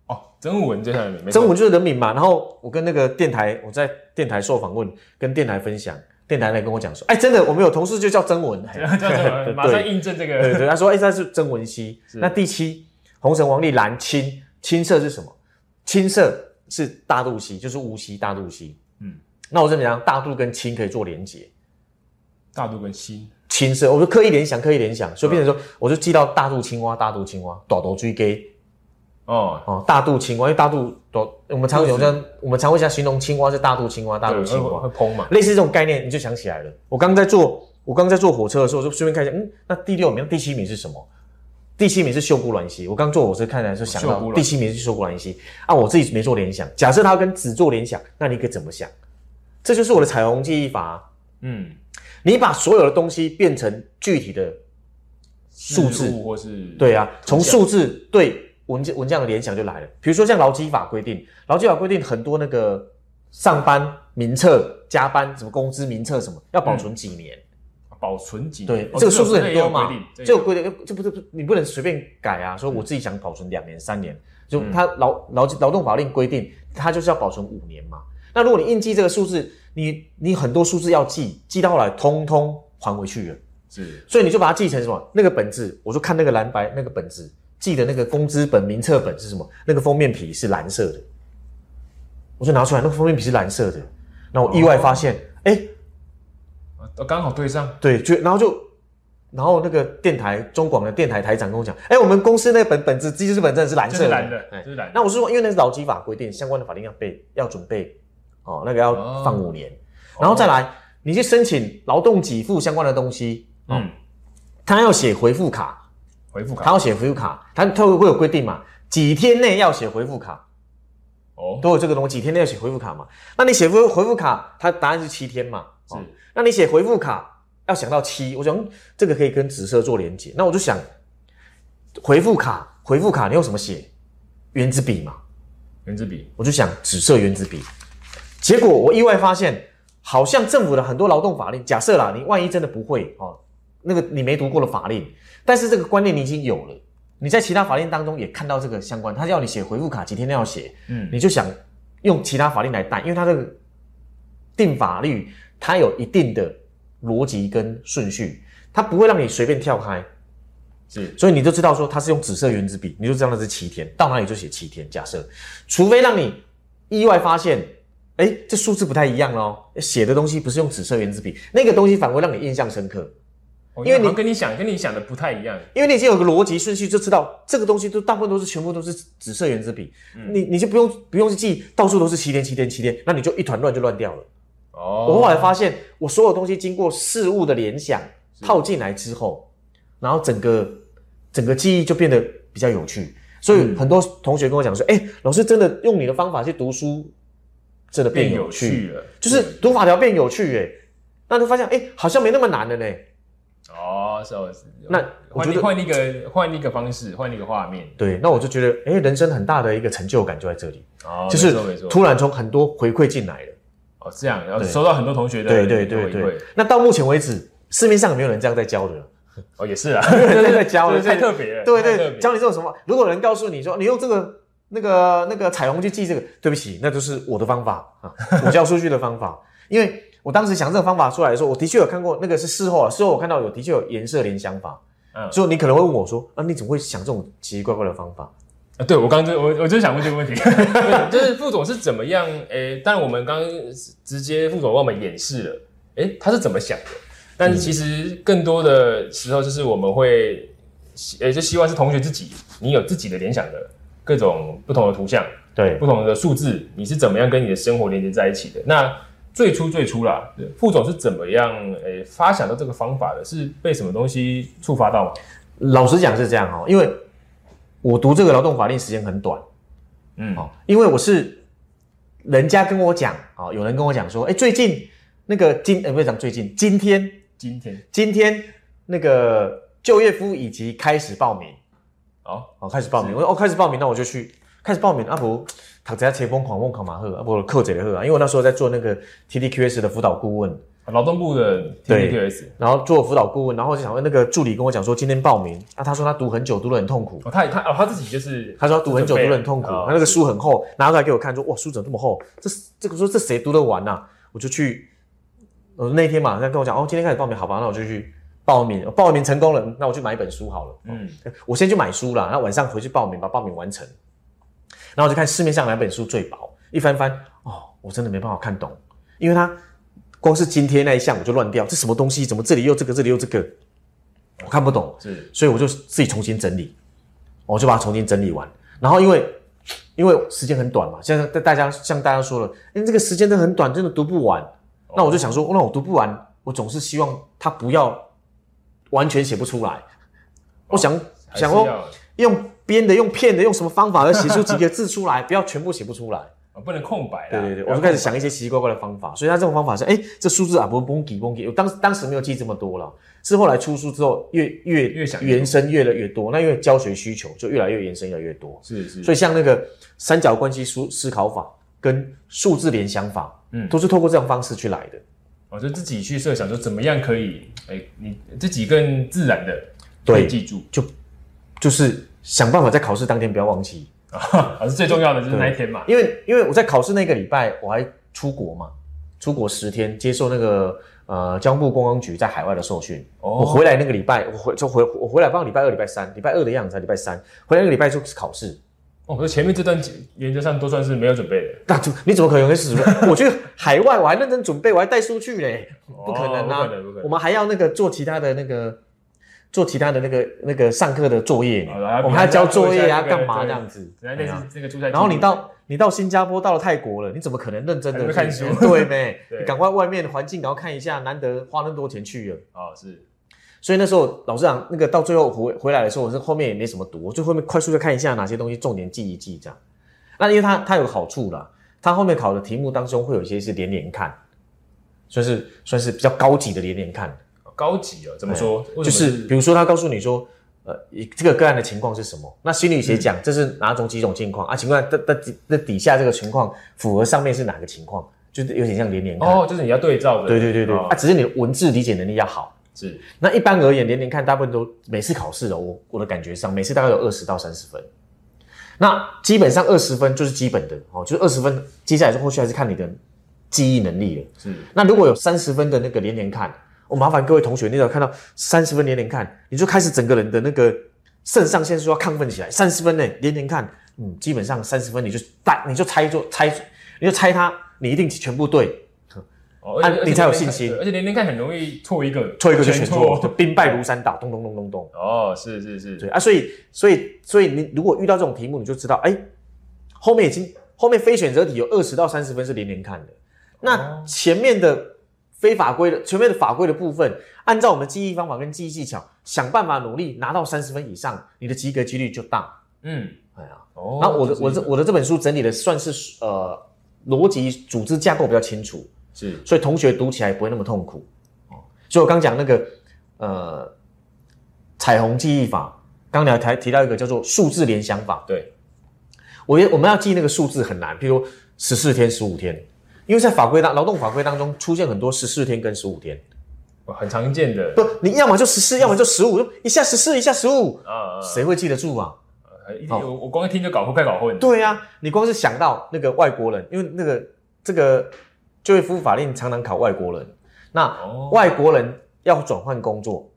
哦曾文最像人民曾文就是人民嘛。然后我跟那个电台，我在电台受访问，跟电台分享，电台来跟我讲说，哎，真的，我们有同事就叫曾文，嘿叫 马上印证这个对对，他说，哎，他是曾文熙。那第七，红橙黄绿蓝青，青色是什么？青色是大肚溪，就是无溪大肚溪。嗯嗯，那我这么讲，大肚跟青可以做连结。大肚跟心青色，我就刻意联想，刻意联想，所以变成说，我就记到大肚青蛙，大肚青蛙，大肚追给哦，哦，大肚青蛙，因为大肚多，我们常有这样，我们常会这样形容青蛙是大肚青蛙，大肚青蛙会，烹嘛，类似这种概念，你就想起来了。我刚在坐，我刚在坐火车的时候，就顺便看一下，嗯，那第六名、第七名是什么？第七名是秀姑峦溪。我刚坐火车看来是想到秀姑峦第七名是秀姑峦溪啊，我自己没做联想。假设它跟子做联想，那你可以怎么想？这就是我的彩虹记忆法。嗯，你把所有的东西变成具体的数字，或是对啊，从数字对文件文这样的联想就来了。比如说像劳基法规定，劳基法规定很多那个上班名册、加班什么工资名册什么要保存几年。保存几对年，，哦这个数字很多嘛这个规定，这不是你不能随便改啊。说我自己想保存两年、三年，就嗯他劳劳劳动法令规定，他就是要保存五年嘛。那如果你硬记这个数字，你你很多数字要记，记到后来通通还回去了，是所以你就把它记成什么？那个本子，我就看那个蓝白那个本子，记得那个工资本、名册本是什么？那个封面皮是蓝色的，我就拿出来，那个封面皮是蓝色的。那我意外发现，哎、哦刚好对上，对，就然后就，然后那个电台中广的电台台长跟我讲，哎，我们公司那本本子记事本真的是蓝色的，蓝的，哎。这是蓝的，那我是说，因为那是劳基法规定，相关的法令要备，要准备，哦，那个要哦放五年，然后再来，你去申请劳动给付相关的东西，嗯，他要写回复卡，回复卡。他要写回复卡，他他会会有规定嘛，几天内要写回复卡，哦，都有这个东西，几天内要写回复卡嘛，那你写回回复卡，它答案是七天嘛，是。哦那你写回复卡要想到七，我想嗯这个可以跟紫色做连接，那我就想回复卡，回复卡你用什么写？原子笔嘛，原子笔。我就想紫色原子笔。结果我意外发现，好像政府的很多劳动法令，假设啦，你万一真的不会哦，那个你没读过的法令，但是这个观念你已经有了，你在其他法令当中也看到这个相关，他要你写回复卡几天内要写，嗯，你就想用其他法令来带，因为它这个定法律它有一定的逻辑跟顺序，它不会让你随便跳开，是。所以你就知道说它是用紫色圆珠笔，你就知道那是七天，到哪里就写七天。假设，除非让你意外发现，哎，这数字不太一样哦，写的东西不是用紫色圆珠笔，那个东西反而会让你印象深刻，哦因为你跟你想跟你想的不太一样，因为你已经有个逻辑顺序，就知道这个东西都大部分都是全部都是紫色圆珠笔，你你就不用不用去记到处都是七天七天七天，那你就一团乱就乱掉了。哦，我后来发现，我所有东西经过事物的联想套进来之后，然后整个整个记忆就变得比较有趣。所以很多同学跟我讲说：“哎、老师真的用你的方法去读书，真的变变有趣。了，就是读法条变有趣。”哎，那就发现哎、好像没那么难了呢。哦，是哦，是那我觉得换一个换一个方式，换一个画面，对，那我就觉得哎、人生很大的一个成就感就在这里，哦，就是突然从很多回馈进来了。哦这样，然后收到很多同学的对对对对，那到目前为止，市面上有没有人这样在教的？哦也是啊，有人在教 特别了，对对，太特别教你这种什么？如果有人告诉你说你用这个那个那个彩虹去记这个，对不起，那就是我的方法啊，我教数据的方法。因为我当时想这个方法出来的时候，我的确有看过，那个是事后啊，事后我看到有的确有颜色联想法，嗯所以你可能会问我说啊，你怎么会想这种奇奇怪怪的方法？啊，对我刚刚就我我就想问这个问题，对 就是副总是怎么样？诶，当然我们刚刚直接副总帮我们演示了，诶，他是怎么想的？但是其实更多的时候就是我们会，诶，就希望是同学自己，你有自己的联想的各种不同的图像、对不同的数字，你是怎么样跟你的生活连接在一起的？那最初最初啦，副总是怎么样诶发想到这个方法的？是被什么东西触发到吗？老实讲是这样哦，因为我读这个劳动法令时间很短嗯，哦，因为我是人家跟我讲啊、哦，有人跟我讲说，哎，最近那个今呃不是讲最近，今天今天。今天那个就业服务以及开始报名，哦，哦，开始报名，我说哦开始报名，那我就去开始报名，啊不，读一下切疯狂梦考马赫，啊不扣这个课啊，因为我那时候在做那个 TDQS 的辅导顾问，劳动部的对 TDQS。然后做辅导顾问，然后就想问那个助理跟我讲说今天报名，啊他说他读很久，读得很痛苦，哦，他他哦，他自己就是他说他读很久，读得很痛苦，哦他那个书很厚，拿出来给我看，说哇书怎么这么厚？这这个说这谁读得完呐、我就去，呃那天嘛，他跟我讲哦今天开始报名，好吧，那我就去报名，报名成功了，那我去买一本书好了。嗯，我先去买书啦，那晚上回去报名，把报名完成。然后我就看市面上哪本书最薄，一翻翻，哦，我真的没办法看懂，因为它光是今天那一项我就乱掉，这什么东西？怎么这里又这个，这里又这个，我看不懂，是所以我就自己重新整理，我就把它重新整理完。然后因为因为时间很短嘛，现在大家像大家说了，哎，这个时间真的很短，真的读不完。那我就想说，那我读不完，我总是希望它不要完全写不出来。我想想说用编的、用骗的、用什么方法要写出几个字出来，不要全部写不出来。哦不能空白啦。对对对，我就开始想一些奇奇怪怪的方法。所以他这种方法是，哎，这数字啊，不蹦叽蹦叽。我当当时没有记这么多了，是后来出书之后越越越想越延伸越来越多。那因为教学需求就越来越延伸越来越多。是是，所以像那个三角关系思思考法跟数字联想法，嗯都是透过这种方式去来的。我就自己去设想说怎么样可以，哎，你自己更自然的对记住就就是想办法在考试当天不要忘记，啊，是最重要的就是那一天嘛。因为因为我在考试那个礼拜我还出国嘛，出国十天接受那个呃交通部观光局在海外的受训。哦我回来那个礼拜，我回就回我回来，放礼拜二、礼拜三，礼拜二的样子才礼拜三，回来那个礼拜就是考试。哦，可是前面这段原则上都算是没有准备的，那就你怎么可能有准备？我去海外我还认真准备，我还带书去嘞，不可能啊！哦不可能不可能我们还要那个做其他的那个做其他的那个那个上课的作业我们还要交作业啊，干嘛这样子？然后你到你到新加坡，到了泰国了，你怎么可能认真的看书对没？对你赶快外面的环境，然后看一下，难得花那么多钱去了。哦是所以那时候老师讲，那个到最后回回来的时候，我是后面也没什么读，我就后面快速的看一下哪些东西重点记一记这样。那因为它它有个好处啦，它后面考的题目当中会有一些是连连看，算是算是比较高级的连连看，高级哦，怎么说？为就是比如说他告诉你说，呃，以这个个案的情况是什么？那心理学讲这是哪种几种情况啊？情况那那底那底下这个情况符合上面是哪个情况？就就是有点像连连看。哦，就是你要对照的。对对对对，哦啊，只是你的文字理解能力要好。是那一般而言，连连看大部分都每次考试的，我我的感觉上，每次大概有二十到三十分。那基本上二十分就是基本的哦，就是二十分，接下来后续还是看你的记忆能力了。是那如果有三十分的那个连连看，我、麻烦各位同学，你只要看到三十分连连看，你就开始整个人的那个肾上腺素要亢奋起来。三十分呢连连看，嗯，基本上三十分你就大，你就猜就猜，你就猜它，你一定全部对，哦，啊你才有信心而且连连看很容易错一个，错一个就全错，就。兵败如山倒，咚咚咚咚咚。哦，是是是，对啊，所以所以所以你如果遇到这种题目，你就知道，哎，后面已经后面非选择题有二十到三十分是连连看的，那哦前面的非法规的全面的法规的部分，按照我们的记忆方法跟记忆技巧，想办法努力拿到三十分以上，你的及格几率就大。嗯，哎呀，哦，然后我的我这我的这本书整理的算是呃逻辑组织架构比较清楚，是所以同学读起来不会那么痛苦。哦，所以我刚讲那个呃彩虹记忆法，刚才才提到一个叫做数字联想法。对，我也我们要记那个数字很难，譬如十四天、十五天，因为在法规当劳动法规当中出现很多十四天跟十五天，哦很常见的。不，你要么就十四，要么就十五，一下十四，一下十五，啊，啊谁会记得住啊？啊一我我光一听就搞混，快搞混。对呀、你光是想到那个外国人，因为那个这个就业服务法令常常考外国人，那哦。外国人要转换工作，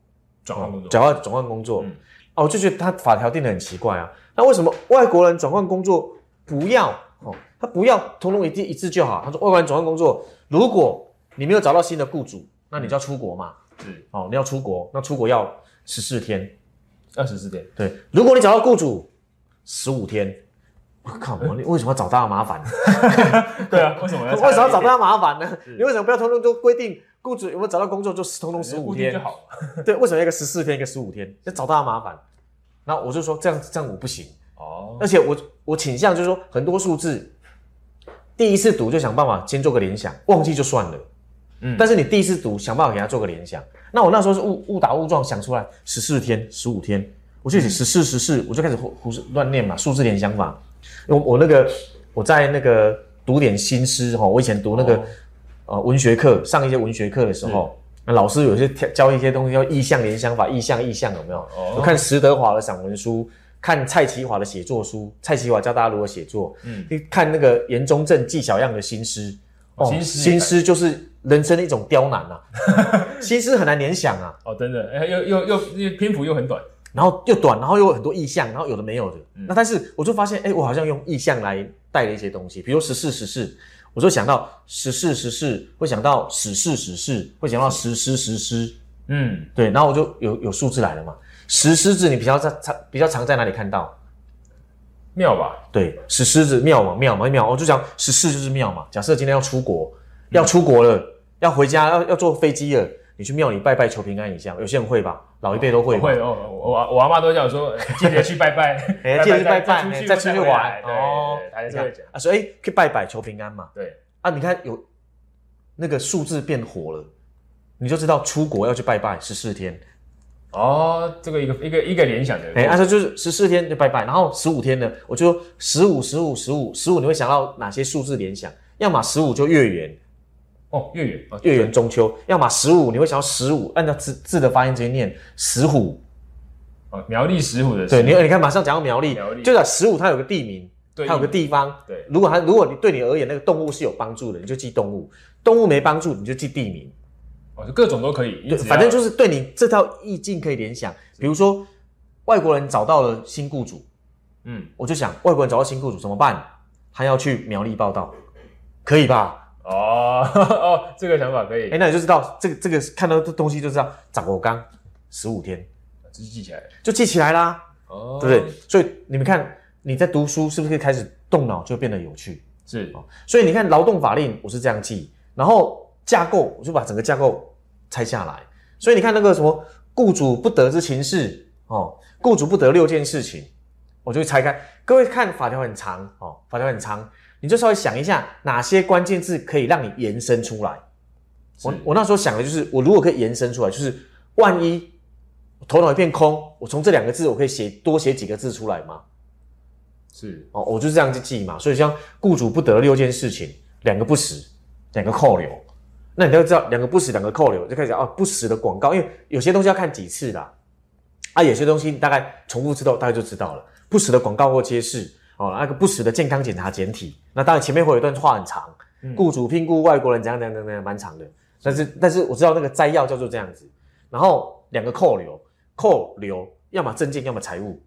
转换工作，转换转换工作，嗯。哦，我就觉得他法条定的很奇怪啊。那为什么外国人转换工作不要哦？他不要通通一致一致就好。他说外国人转换工作，如果你没有找到新的雇主，那你就要出国嘛。是哦，你要出国，那出国要十四天。二十四天，对，如果你找到雇主，十五天。我靠，我你为什么要找他麻烦？对啊，为什么要 为什么要找他麻烦呢？你为什么不要通通都规定雇主有没有找到工作就通通十五天就？好了？对，为什么要一个十四天，一个十五天？要找他麻烦。那我就说这样这样我不行。哦，而且我我倾向就是说，很多数字第一次读就想办法先做个联想，忘记就算了。嗯但是你第一次读想办法给他做个联想。那我那时候是误误打误撞想出来十四天、十五天，我就写十四、十四，我就开始胡胡乱念嘛，数字联想法。我我那个我在那个读点新诗哈，我以前读那个、哦呃文学课，上一些文学课的时候，那老师有些教一些东西叫意象联想法，意象意象有没有？哦我看石德华的散文书，看蔡奇华的写作书，蔡奇华教大家如何写作。嗯嗯，看那个严中正纪晓样的新诗，哦新诗新诗就是人生的一种刁难啊，新诗很难联想啊，哦，真的，哎，又又又又篇幅又很短，然后又短，然后又有很多意象，然后有的没有的。嗯那但是我就发现，哎，我好像用意象来带了一些东西，比如十四十四，我就想到十四十四，会想到史事史事，会想到十诗十诗。嗯，对，然后我就有有数字来了嘛。石狮子你比较在常比较常在哪里看到？庙吧？对，石狮子庙嘛庙嘛庙，我就讲十四就是庙嘛。假设今天要出国，要出国了，要回家，要要坐飞机了，你去庙里拜拜求平安一下，有些人会吧，老一辈都会。会哦，我我我阿妈都讲说，哎 记得去拜拜，哎，记得去拜拜，再出去玩对哦他就会讲，啊，所以哎，去拜拜求平安嘛。对，啊，你看有那个数字变火了，你就知道出国要去拜拜十四天。哦，这个一个一个一个联想的，哎，按照就是十四天就拜拜，然后十五天呢，我就十五、十五、十五、十五，你会想到哪些数字联想？要么十五就月圆，哦，月圆，哦月圆中秋；要么十五，你会想到十五，按照字字的发音直接念石虎。哦，苗栗石虎的对，你你看马上讲到苗栗，苗栗就在十五，它有个地名，对它有个地方。对如果它如果你对你而言那个动物是有帮助的，你就记动物；动物没帮助，你就记地名。哦，就各种都可以，对，反正就是对你这套意境可以联想。比如说，外国人找到了新雇主，嗯，我就想外国人找到新雇主怎么办？他要去苗栗报道，可以吧？哦 哦，这个想法可以哎，，那你就知道这个这个看到这东西就知道长我刚十五天就记起来了，就记起来啦，哦，对不对？所以你们看你在读书是不是可以开始动脑就变得有趣？是，所以你看劳动法令我是这样记，然后架构我就把整个架构拆下来。所以你看那个什么雇主不得之情事哦，雇主不得六件事情，我就会拆开。各位看法条很长哦，法条很长，你就稍微想一下哪些关键字可以让你延伸出来。我我那时候想的就是，我如果可以延伸出来，就是万一头脑一片空，我从这两个字我可以写多写几个字出来吗？是，哦，我就是这样去记嘛。所以像雇主不得六件事情，两个不实，两个扣留。那你都知道，两个不死，两个扣留，就开始讲哦，不死的广告，因为有些东西要看几次啦，啊，有些东西你大概重复知道，大概就知道了。不死的广告或揭示，哦，那个不死的健康检查简体，那当然前面会有一段话很长，雇主聘雇外国人怎样怎样怎样，蛮长的。但是但是我知道那个摘要叫做这样子，然后两个扣留，扣留要么证件，要么财务，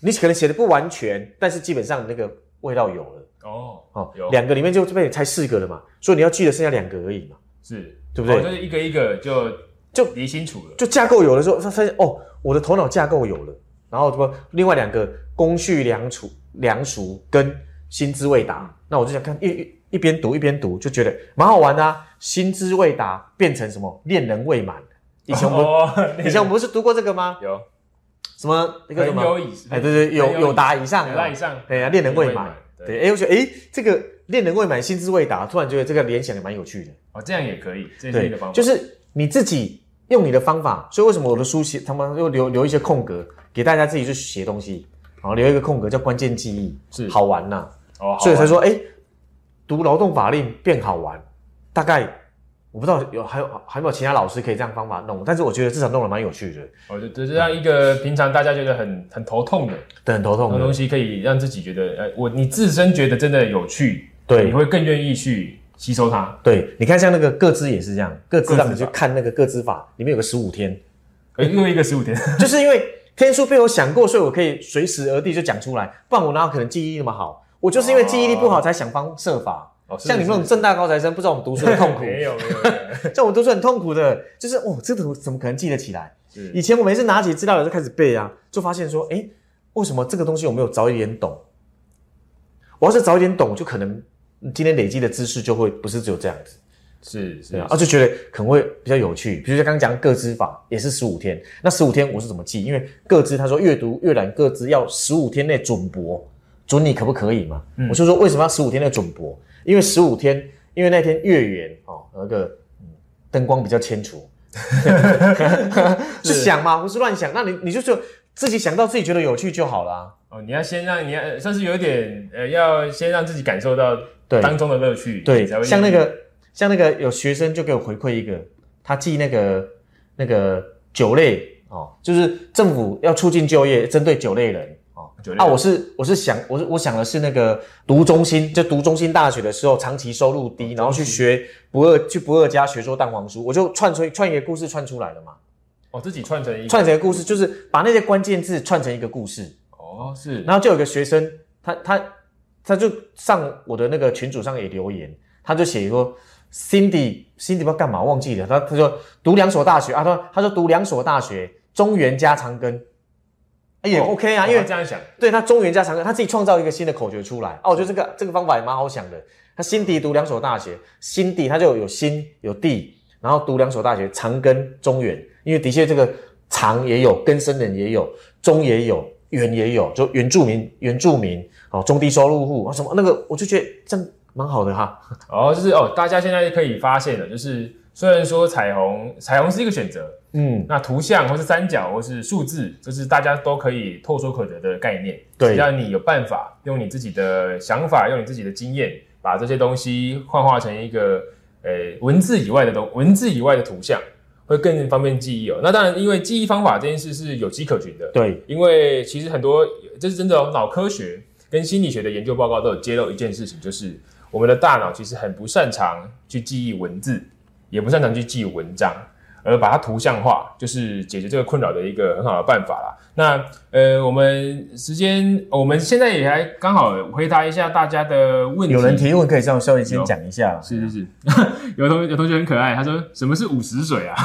你可能写的不完全，但是基本上那个味道有了。哦哦有，两个里面就被你猜四个了嘛，所以你要记得剩下两个而已嘛，是，对不对？哦就是一个一个就就理清楚了。就架构有的时候，发现哦，我的头脑架构有了，然后什么另外两个工序良熟良熟跟薪资未达，那我就想看一一一边读一边读，就觉得蛮好玩的啊。薪资未达变成什么恋人未满，以前我们、哦以前我们不是读过这个吗？有。什么那个什么哎对对有很有达以上有达以上，哎呀恋人未满，对。对哎我觉得哎这个恋人未满薪资未达，突然觉得这个联想也蛮有趣的。哦，这样也可以，这是一对个方，法。就是你自己用你的方法，所以为什么我的书写他们又留留一些空格给大家自己去写东西，然后留一个空格叫关键记忆，是。好玩呐、哦，所以才玩说哎，读劳动法令变好玩，大概我不知道有还有还有没有其他老师可以这样方法弄，但是我觉得至少弄得蛮有趣的，哦，就就这样一个平常大家觉得很很头痛的对，很头痛的。东，西，可以让自己觉得，呃，我你自身觉得真的有趣，对你会更愿意去吸收它。对，你看像那个各资也是这样，各资让你去看那个各资法里面有个十五天，呃，又一个十五天，就是因为天书被我想过，所以我可以随时而地就讲出来，不然我哪有可能记忆力那么好？我就是因为记忆力不好才想方设法。哦是像你们这种正大高材生，不知道我们读书的痛苦，没有没有没有，像我们读书很痛苦的，就是哦，这个怎么可能记得起来？以前我每次拿起资料就开始背啊，就发现说，哎，为什么这个东西我没有早一点懂？我要是早一点懂，就可能今天累积的知识就会不是只有这样子。是是对啊，啊就觉得可能会比较有趣。比如说刚刚讲各知法也是十五天，那十五天我是怎么记？因为各知他说阅读阅览各知要十五天内准博，准你可不可以嘛？我就说为什么要十五天内准博？因为十五天，因为那天月圆哦，那个嗯灯光比较清楚，是想嘛，不是乱想。那你你就就自己想到自己觉得有趣就好了、啊。哦，你要先让你算是有一点呃，要先让自己感受到对。当中的乐趣，对。才会，像那个像那个有学生就给我回馈一个，他记那个那个酒类哦，就是政府要促进就业，针对酒类人哦。酒类啊，我是我是想我是我想的是那个读中心，就读中心大学的时候，长期收入低，然后去学不二去不二家学做蛋黄酥，我就串出串一个故事串出来了嘛，哦自己串成一个串成一个故事，就是把那些关键字串成一个故事。哦是。然后就有个学生，他他他就上我的那个群组上也留言，他就写说 Cindy Cindy 不知道干嘛忘记了，他他说读两所大学啊，他说他说读两所大学，中原加长庚，哎也哦 OK 啊，哦因为这样想。对他中原加长庚，他自己创造一个新的口诀出来。哦，我觉得这个这个方法也蛮好想的。他辛迪读两所大学，辛迪他就有辛有地，然后读两所大学，长庚、中原，因为的确这个长也有，根生人也有，中也有，原也有，就原住民、原住民哦，中低收入户啊什么那个，我就觉得这样蛮好的哈。哦，就是哦，大家现在可以发现了，就是虽然说彩虹彩虹是一个选择，嗯，那图像或是三角或是数字，就是大家都可以唾手可得的概念。对只要你有办法用你自己的想法，用你自己的经验，把这些东西幻化成一个呃文字以外的东文字以外的图像，会更方便记忆哦。那当然，因为记忆方法这件事是有迹可循的，对，因为其实很多这是真的哦，脑科学跟心理学的研究报告都有揭露一件事情，就是我们的大脑其实很不擅长去记忆文字，也不擅长去记忆文章，而把它图像化，就是解决这个困扰的一个很好的办法啦。那呃，我们时间我们现在也还刚好回答一下大家的问题。有人提问可以稍稍微先有讲一下，是是是，有同有同学很可爱，他说什么是午时水啊？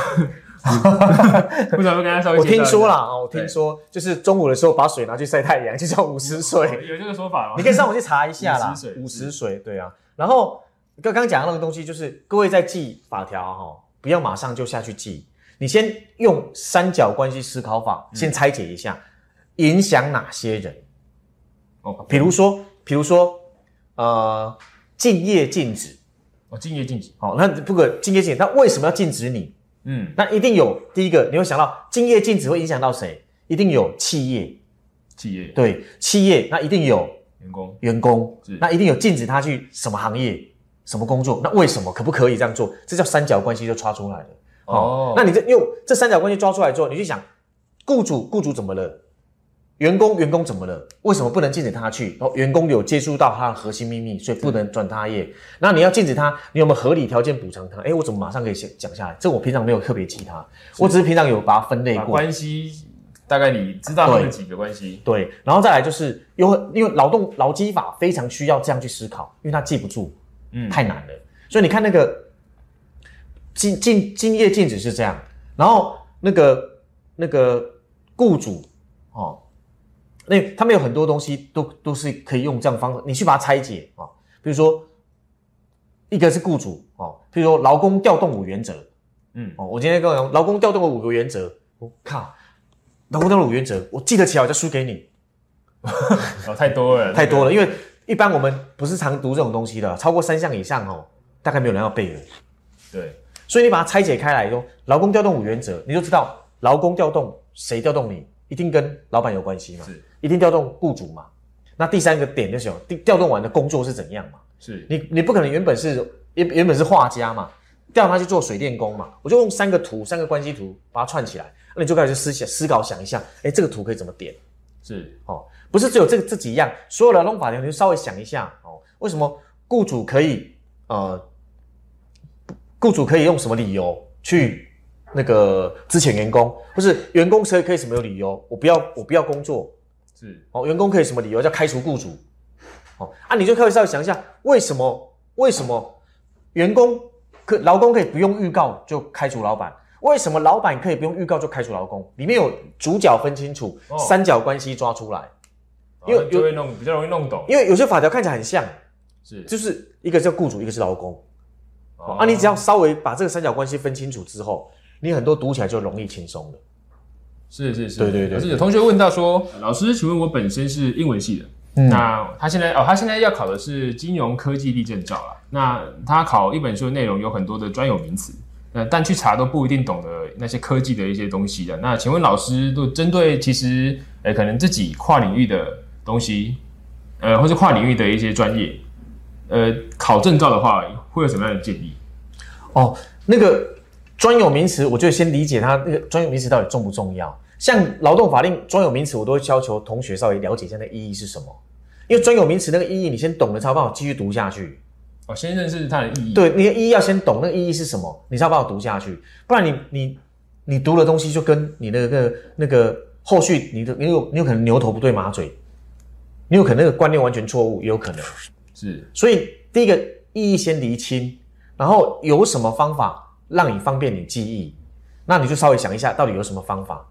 不知道跟他稍微我听说啦，哦，我对听说就是中午的时候把水拿去晒太阳，就叫午时水。有这个说法吗？你可以上网去查一下啦午时水，午时水，对啊。然后刚刚讲的那个东西，就是各位在记法条哈、不要马上就下去记，你先用三角关系思考法先拆解一下，影响哪些人。哦，比如说，比如说，呃，敬业禁止，哦，敬业禁止，好、那不可敬业禁止，那为什么要禁止你？嗯，那一定有第一个，你会想到敬业禁止会影响到谁？一定有企业，企业。对，企业那一定有员工，员工，那一定有禁止他去什么行业？什么工作？那为什么可不可以这样做？这叫三角关系就抓出来了。哦哦，那你这用这三角关系抓出来之后，你就想，雇主雇主怎么了？员工员工怎么了？为什么不能禁止他去？哦，员工有接触到他的核心秘密，所以不能转他业。那你要禁止他，你有没有合理条件补偿他？哎，我怎么马上可以先讲下来？这我平常没有特别记他，我只是平常有把它分类把过。关系大概你知道他们几个关系，对，然后再来就是有很因为劳动劳基法非常需要这样去思考，因为他记不住，嗯。太难了。所以你看那个禁禁禁业禁止是这样，然后那个那个雇主哦，那他们有很多东西都都是可以用这样方式，你去把它拆解啊、哦，比如说一个是雇主哦，比如说劳工调动五原则。嗯，哦，我今天跟我讲劳工调动的五个原则，我靠，劳工调动五原则，我记得起来我就输给你。哦，太多了，太多了，因为一般我们不是常读这种东西的，超过三项以上哦，大概没有人要背的。对，所以你把它拆解开来，用劳工调动五原则，你就知道劳工调动谁调动你，一定跟老板有关系嘛，是一定调动雇主嘛。那第三个点就是有调调动完的工作是怎样嘛？是，你你不可能原本是原原本是画家嘛，调他去做水电工嘛，我就用三个图三个关系图把它串起来，那你就开始思想思考想一下，哎，这个图可以怎么点？是，哦，不是只有这个这几样，所有的劳动法条你就稍微想一下哦，为什么雇主可以呃，雇主可以用什么理由去那个资遣员工，不是员工可以可以什么理由我不要我不要工作是，哦，员工可以什么理由叫开除雇主哦啊，你就可以稍微想一下，为什么为什么员工可劳工可以不用预告就开除老板？为什么老板可以不用预告就开除劳工？里面有主角分清楚，哦三角关系抓出来。因为就会弄比较容易弄懂，因为有些法条看起来很像，是，就是一个叫雇主，一个是劳工。哦啊，你只要稍微把这个三角关系分清楚之后，你很多读起来就容易轻松了。是是是，对对对可是有同学问到说，老师，请问我本身是英文系的，嗯那他现在哦，他现在要考的是金融科技力证照啦。那他考一本书的内容有很多的专有名词，呃，但去查都不一定懂得那些科技的一些东西的。那请问老师，都针对其实呃可能自己跨领域的东西，呃，或是跨领域的一些专业，呃，考证照的话，会有什么样的建议？哦，那个专有名词，我就先理解它那个专有名词到底重不重要。像劳动法令专有名词，我都会要求同学稍微了解一下那意义是什么。因为专有名词那个意义，你先懂了才有办法继续读下去。哦，先认识它的意义。，对，你的意义要先懂那个意义是什么，你才有办法读下去。不然你你你读的东西就跟你那个那个后续你的你有你有可能牛头不对马嘴，你有可能那个观念完全错误，也有可能。是所以第一个意义先厘清，然后有什么方法让你方便你记忆，那你就稍微想一下到底有什么方法。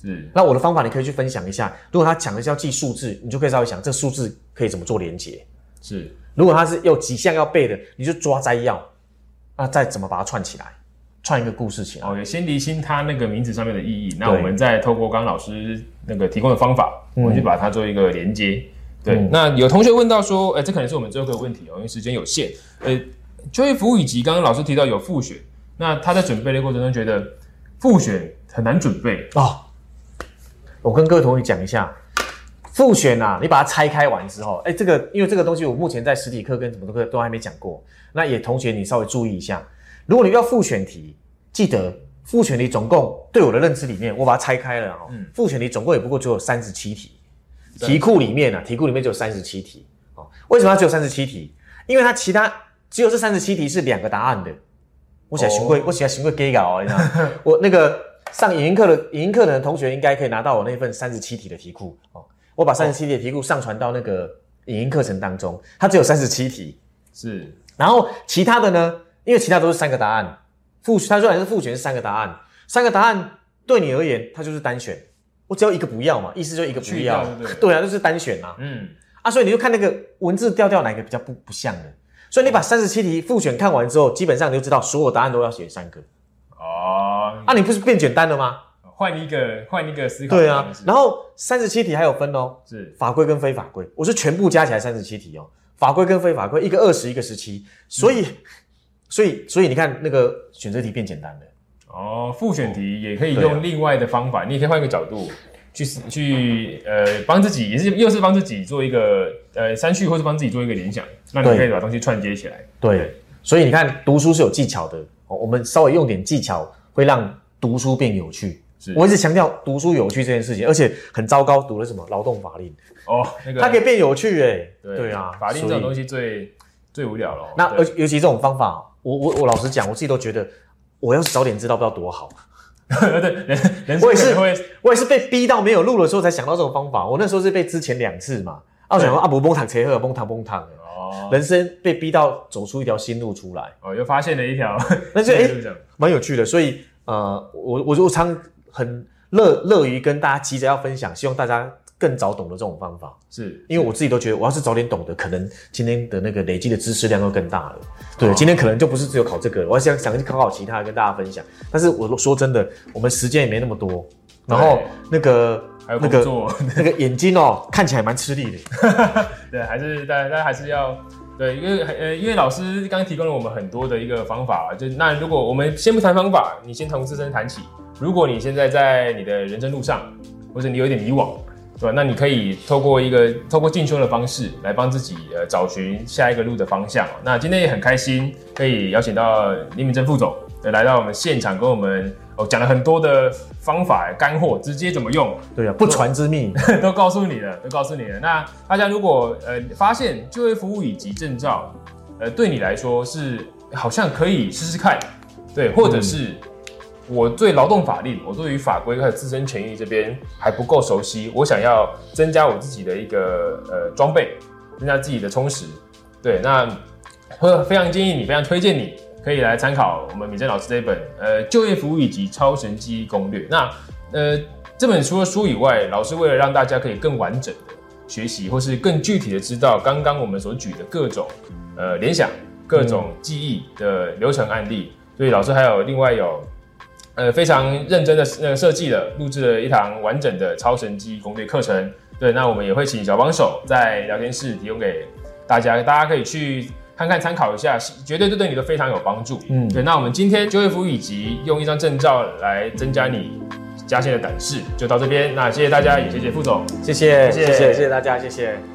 是那我的方法你可以去分享一下。如果他讲的是要记数字，你就可以稍微想这数字可以怎么做连接。是如果他是有几项要背的，你就抓摘要，那再怎么把它串起来，串一个故事起来。哦，也先厘清它那个名字上面的意义。那我们再透过刚刚老师那个提供的方法，我们去把它做一个连接。对，嗯。那有同学问到说，哎、这可能是我们最后一个问题哦，因为时间有限。呃，就业服务以及刚刚老师提到有复选，那他在准备的过程中觉得复选很难准备，哦，我跟各位同学讲一下，复选啊，你把它拆开完之后，哎，这个因为这个东西我目前在实体课跟什么课都还没讲过，那也同学你稍微注意一下，如果你要复选题，记得复选题总共对我的认知里面，我把它拆开了哦，嗯。复选题总共也不过只有三十七题，对题库里面啊，题库里面只有三十七题哦，为什么它只有三十七题？因为它其他只有这三十七题是两个答案的。我想行会，我想行会 gay 搞哦，你知道吗，我那个上影音课的影音课的同学应该可以拿到我那份三十七题的题库哦。我把三十七题的题库上传到那个影音课程当中，它只有三十七题，是。然后其他的呢，因为其他都是三个答案，复它虽然是复选是三个答案，三个答案对你而言它就是单选，我只要一个不要嘛，意思就一个不要。对对，对啊，就是单选啊。嗯。啊，所以你就看那个文字调调哪个比较不不像的。所以你把三十七题复选看完之后，基本上你就知道所有答案都要写三个。哦，啊，你不是变简单了吗？换一个换一个思考对啊然后三十七题还有分哦，是。法规跟非法规，我是全部加起来三十七题哦，法规跟非法规一个二十，一个十七，所以、所以所以你看那个选择题变简单了。哦，复选题也可以用另外的方法，你也可以换一个角度，去去呃帮自己，也是又是帮自己做一个呃删去，或是帮自己做一个联想，那你可以把东西串接起来。对，所以你看读书是有技巧的，哦我们稍微用点技巧会让读书变有趣。是我一直强调读书有趣这件事情，而且很糟糕，读了什么劳动法令，哦，那个它可以变有趣哎、对对啊，法令这种东西。最最无聊了哦。那对而尤其这种方法，我我我老实讲，我自己都觉得，我要是早点知道，不知道多好。对人人我也是我也是被逼到没有路的时候才想到这种方法。我那时候是被之前两次嘛，啊，我想说啊，不崩躺切赫，崩躺崩躺，哦人生被逼到走出一条新路出来，哦又发现了一条，那就 哎蛮有趣的。所以呃，我我就常很乐乐于跟大家急着要分享，希望大家更早懂得这种方法。是因为我自己都觉得，我要是早点懂得，可能今天的那个累积的知识量会更大了。对，哦今天可能就不是只有考这个，我还想想去考考其他跟大家分享。但是我说真的，我们时间也没那么多，然后那个还有那个那个眼睛哦，看起来蛮吃力的。对，还是大家大家还是要对，因为呃，因为老师刚刚提供了我们很多的一个方法啊，就那如果我们先不谈方法，你先从自身谈起。如果你现在在你的人生路上，或者你有点迷惘，对吧？那你可以透过一个透过进修的方式来帮自己呃找寻下一个路的方向哦。那今天也很开心，可以邀请到李敏珍副总呃来到我们现场，跟我们哦讲了很多的方法干货，直接怎么用。对啊，不传之秘。都告诉你了，都告诉你了。那大家如果呃发现就业服务以及证照，呃对你来说是好像可以试试看，对，或者是我对劳动法令，我对于法规还有自身权益这边还不够熟悉，我想要增加我自己的一个呃装备，增加自己的充实，对，那会非常建议你，非常推荐你。可以来参考我们米珍老师这一本呃就业服务以及超神记忆攻略。那呃这本除了书以外，老师为了让大家可以更完整的学习，或是更具体的知道刚刚我们所举的各种呃联想、各种记忆的流程案例，所以老师还有另外有呃非常认真的呃设计了录制了一堂完整的超神记忆攻略课程。对，那我们也会请小帮手在聊天室提供给大家，大家可以去。看看参考一下，绝对对你都非常有帮助。嗯，对。那我们今天就业服务以及用一张证照来增加你加薪的胆识，就到这边。那谢谢大家，也谢谢副总。谢谢谢谢，谢谢大家，谢谢。